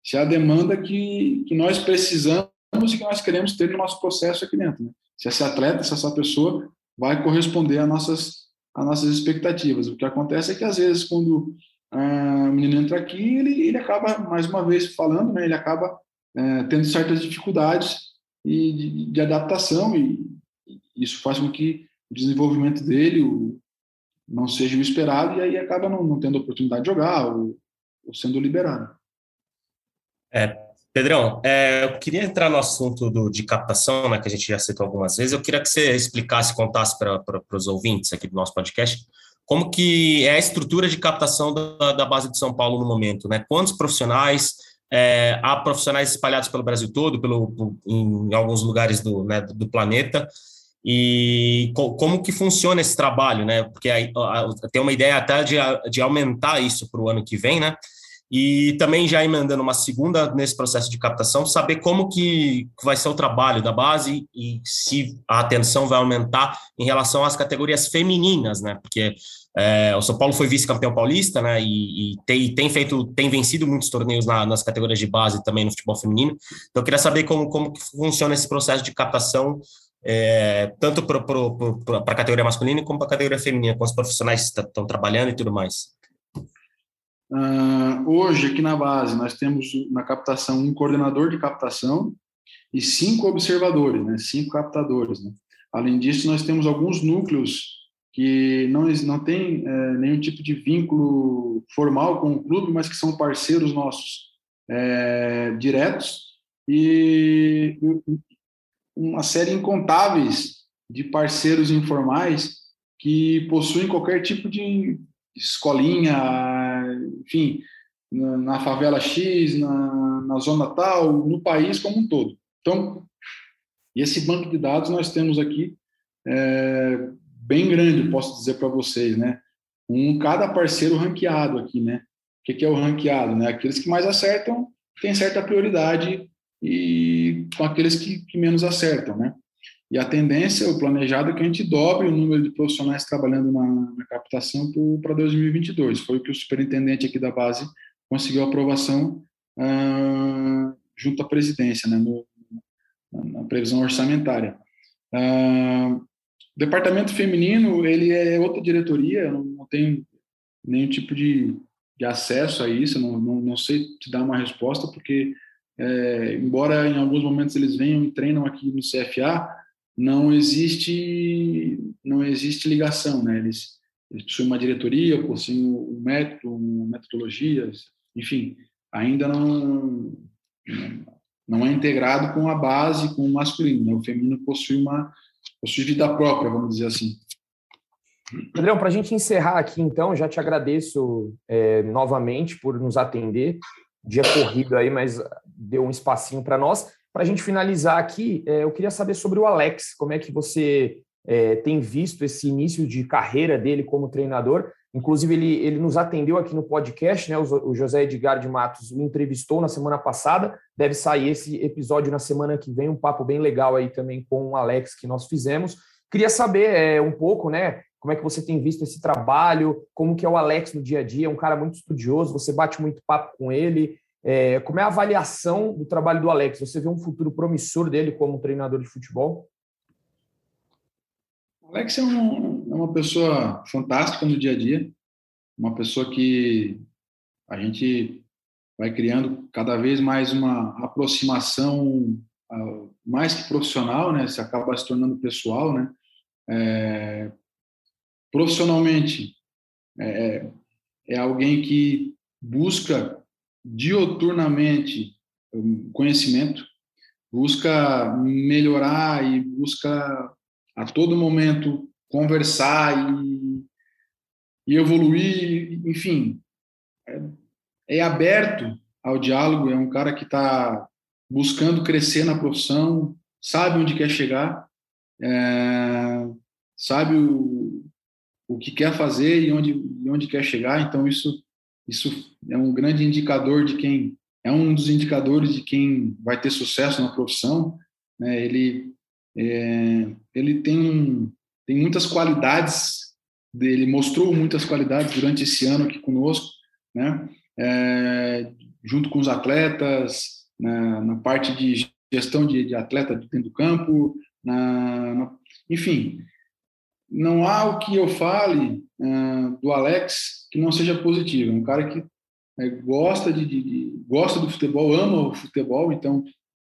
se é a demanda que, que nós precisamos e que nós queremos ter no nosso processo aqui dentro. Né? Se esse atleta, se essa pessoa vai corresponder às nossas, às nossas expectativas. O que acontece é que, às vezes, quando o menino entra aqui, ele, ele acaba, mais uma vez falando, né, ele acaba é, tendo certas dificuldades e de, de, adaptação e isso faz com que o desenvolvimento dele o, não seja o esperado e aí acaba não, não tendo oportunidade de jogar ou sendo liberado. É, Pedrão, é, eu queria entrar no assunto do, de captação, né, que a gente já citou algumas vezes. Eu queria que você explicasse, contasse para os ouvintes aqui do nosso podcast, como que é a estrutura de captação da, da base de São Paulo no momento, né? Quantos profissionais, é, há profissionais espalhados pelo Brasil todo, pelo, em alguns lugares do, né, do planeta, e co como que funciona esse trabalho, né? Porque aí, tem uma ideia até de, de aumentar isso para o ano que vem, né? E também já emendando uma segunda nesse processo de captação, saber como que vai ser o trabalho da base e se a atenção vai aumentar em relação às categorias femininas, né? Porque é, o São Paulo foi vice-campeão paulista, né? E, e, tem, tem, feito, tem vencido muitos torneios na, nas categorias de base também no futebol feminino. Então, eu queria saber como, como que funciona esse processo de captação, é, tanto para a categoria masculina como para a categoria feminina, com os profissionais que estão trabalhando e tudo mais. Uh, hoje, aqui na base, nós temos na captação um coordenador de captação e cinco observadores, né? cinco captadores. Né? Além disso, nós temos alguns núcleos que não, não têm é, nenhum tipo de vínculo formal com o clube, mas que são parceiros nossos é, diretos e uma série incontáveis de parceiros informais que possuem qualquer tipo de escolinha, enfim, na, na favela X, na, na zona tal, no país como um todo. Então, esse banco de dados nós temos aqui é, bem grande, posso dizer para vocês, né? Um cada parceiro ranqueado aqui, né? O que, é o ranqueado, né? Aqueles que mais acertam têm certa prioridade e com aqueles que, que menos acertam, né? E a tendência, o planejado, é que a gente dobre o número de profissionais trabalhando na, na captação para 2022. Foi o que o superintendente aqui da base conseguiu aprovação ah, junto à presidência, né, no, na previsão orçamentária. Ah, departamento feminino, ele é outra diretoria, eu não, não tenho nenhum tipo de, de acesso a isso, não, não, não sei te dar uma resposta, porque, é, embora em alguns momentos eles venham e treinam aqui no CFA, não existe não existe ligação, né? Eles, eles possuem uma diretoria, possuem um método, uma metodologias, enfim, ainda não não é integrado com a base, com o masculino. Né? O feminino possui uma possui vida própria, vamos dizer assim. Pedrão, para a gente encerrar aqui, então, já te agradeço é, novamente por nos atender. Dia corrido aí, mas deu um espacinho para nós. Para a gente finalizar aqui, é, eu queria saber sobre o Alex, como é que você é, tem visto esse início de carreira dele como treinador. Inclusive, ele, ele nos atendeu aqui no podcast, né? O, o José Edgar de Matos o entrevistou na semana passada. Deve sair esse episódio na semana que vem, um papo bem legal aí também com o Alex que nós fizemos. Queria saber é, um pouco, né? Como é que você tem visto esse trabalho? Como que é o Alex no dia a dia? É um cara muito estudioso, você bate muito papo com ele. É, como é a avaliação do trabalho do Alex? Você vê um futuro promissor dele como treinador de futebol? Alex é, um, é uma pessoa fantástica no dia a dia, uma pessoa que a gente vai criando cada vez mais uma aproximação uh, mais que profissional, né? Se acaba se tornando pessoal, né? É, profissionalmente é, é alguém que busca dioturnamente conhecimento, busca melhorar e busca a todo momento conversar e, e evoluir, enfim, é, é aberto ao diálogo, é um cara que está buscando crescer na profissão, sabe onde quer chegar, é, sabe o, o que quer fazer e onde, onde quer chegar. Então, isso, isso é um grande indicador de quem, é um dos indicadores de quem vai ter sucesso na profissão. Né? Ele, é, ele tem, tem muitas qualidades, ele mostrou muitas qualidades durante esse ano aqui conosco, né? É, junto com os atletas, na, na parte de gestão de, de, atleta dentro do campo, na, na, enfim, não há o que eu fale uh, do Alex que não seja positivo. É um cara que é, gosta de, de, de, gosta do futebol, ama o futebol, então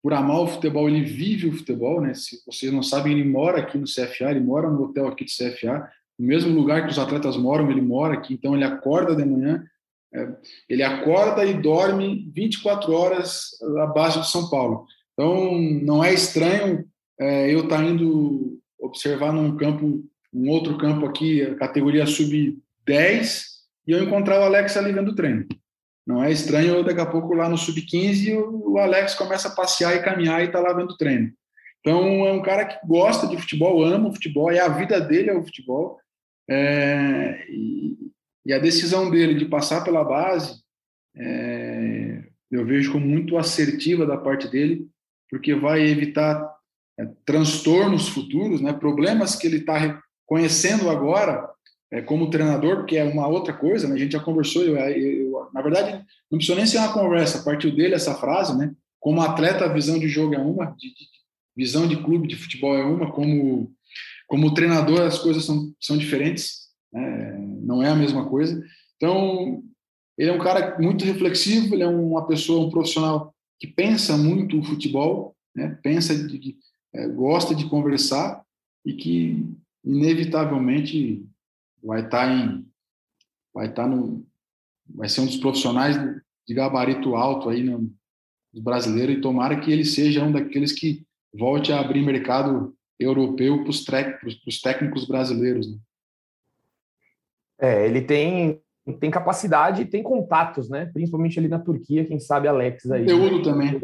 por amar o futebol ele vive o futebol, né? Se vocês não sabem, ele mora aqui no CFA, ele mora no hotel aqui do CFA, no mesmo lugar que os atletas moram, ele mora aqui. Então ele acorda de manhã, é, ele acorda e dorme 24 horas abaixo de São Paulo. Então não é estranho é, eu estar tá indo observar num campo um outro campo aqui, categoria sub-10, e eu encontrar o Alex ali vendo o treino. Não é estranho daqui a pouco lá no sub-15 o Alex começa a passear e caminhar e está lá vendo o treino. Então é um cara que gosta de futebol, ama o futebol, e a vida dele é o futebol. É, e, e, a decisão dele de passar pela base, é, eu vejo como muito assertiva da parte dele, porque vai evitar é, transtornos futuros, né, problemas que ele está conhecendo agora é, como treinador, porque é uma outra coisa, né? a gente já conversou, eu, eu, na verdade, não precisa nem ser uma conversa, partiu dele essa frase, né? Como atleta, a visão de jogo é uma, de, de, visão de clube de futebol é uma, como, como treinador, as coisas são, são diferentes, né? não é a mesma coisa. Então, ele é um cara muito reflexivo, ele é uma pessoa, um profissional que pensa muito o futebol, né? pensa, de, de é, gosta de conversar e que inevitavelmente vai estar tá em vai estar tá no vai ser um dos profissionais de gabarito alto aí no, brasileiro e tomara que ele seja um daqueles que volte a abrir mercado europeu para os técnicos brasileiros. Né? É, ele tem tem capacidade e tem contatos, né? Principalmente ali na Turquia, quem sabe Alex aí. Conteúdo né? também.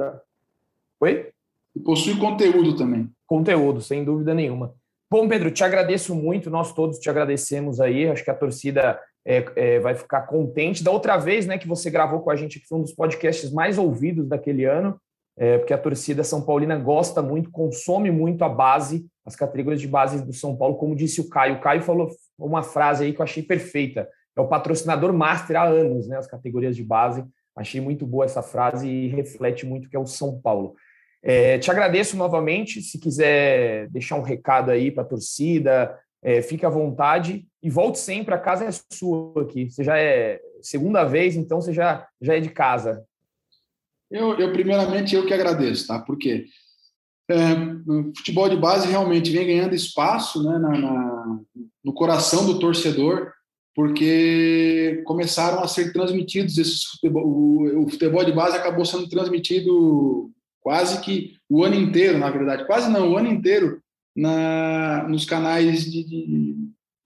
Oi? E possui conteúdo também. Conteúdo, sem dúvida nenhuma. Bom, Pedro, te agradeço muito, nós todos te agradecemos aí, acho que a torcida é, é, vai ficar contente. Da outra vez né, que você gravou com a gente, que foi um dos podcasts mais ouvidos daquele ano, é, porque a torcida São Paulina gosta muito, consome muito a base, as categorias de base do São Paulo, como disse o Caio. O Caio falou uma frase aí que eu achei perfeita. É o patrocinador master há anos, né? As categorias de base. Achei muito boa essa frase e reflete muito o que é o São Paulo. É, te agradeço novamente. Se quiser deixar um recado aí para a torcida, é, fique à vontade e volte sempre. A casa é sua aqui. Você já é segunda vez, então você já, já é de casa. Eu, eu primeiramente, eu que agradeço, tá? Porque é, o futebol de base realmente vem ganhando espaço né, na, na, no coração do torcedor, porque começaram a ser transmitidos esses futebol, o, o futebol de base acabou sendo transmitido quase que o ano inteiro, na verdade, quase não, o ano inteiro na, nos canais de, de,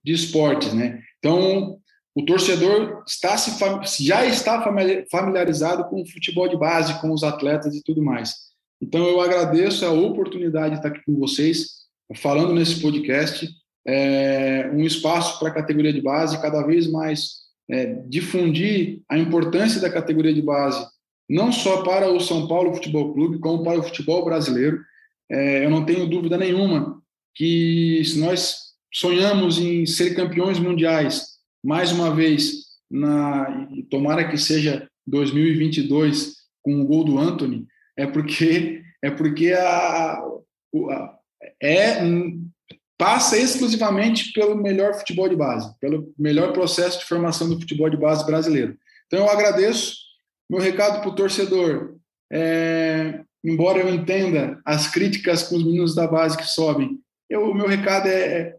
de esportes, né? Então, o torcedor está se, já está familiarizado com o futebol de base, com os atletas e tudo mais. Então, eu agradeço a oportunidade de estar aqui com vocês, falando nesse podcast, é, um espaço para a categoria de base, cada vez mais é, difundir a importância da categoria de base não só para o São Paulo Futebol Clube, como para o futebol brasileiro. É, eu não tenho dúvida nenhuma que se nós sonhamos em ser campeões mundiais, mais uma vez, na, tomara que seja 2022 com o gol do Anthony, é porque é porque a, a é passa exclusivamente pelo melhor futebol de base, pelo melhor processo de formação do futebol de base brasileiro. Então eu agradeço meu recado para o torcedor, é, embora eu entenda as críticas com os meninos da base que sobem, o meu recado é, é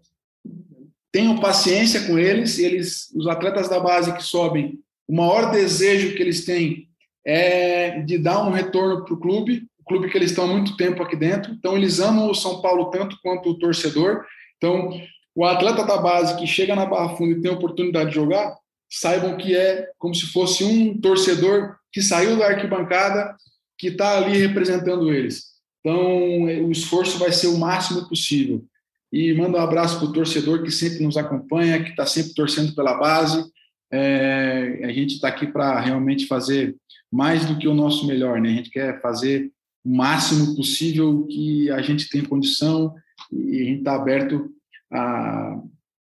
tenham paciência com eles, eles, os atletas da base que sobem, o maior desejo que eles têm é de dar um retorno para o clube, o clube que eles estão há muito tempo aqui dentro, então eles amam o São Paulo tanto quanto o torcedor, então o atleta da base que chega na Barra Funda e tem a oportunidade de jogar, saibam que é como se fosse um torcedor que saiu da arquibancada, que está ali representando eles. Então, o esforço vai ser o máximo possível. E manda um abraço para o torcedor que sempre nos acompanha, que está sempre torcendo pela base. É, a gente está aqui para realmente fazer mais do que o nosso melhor, né? A gente quer fazer o máximo possível que a gente tem condição e a gente está aberto a,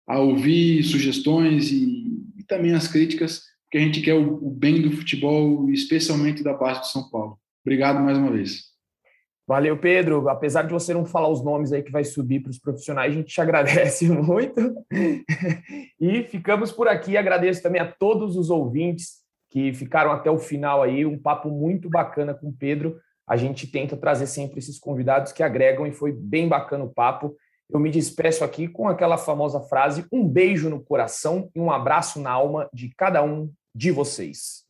a ouvir sugestões e, também as críticas, porque a gente quer o, o bem do futebol, especialmente da base de São Paulo. Obrigado mais uma vez. Valeu, Pedro. Apesar de você não falar os nomes aí que vai subir para os profissionais, a gente te [laughs] agradece muito. e ficamos por aqui. Agradeço também a todos os ouvintes que ficaram até o final aí. Um papo muito bacana com o Pedro. A gente tenta trazer sempre esses convidados que agregam e foi bem bacana o papo. Eu me despeço aqui com aquela famosa frase: um beijo no coração e um abraço na alma de cada um de vocês.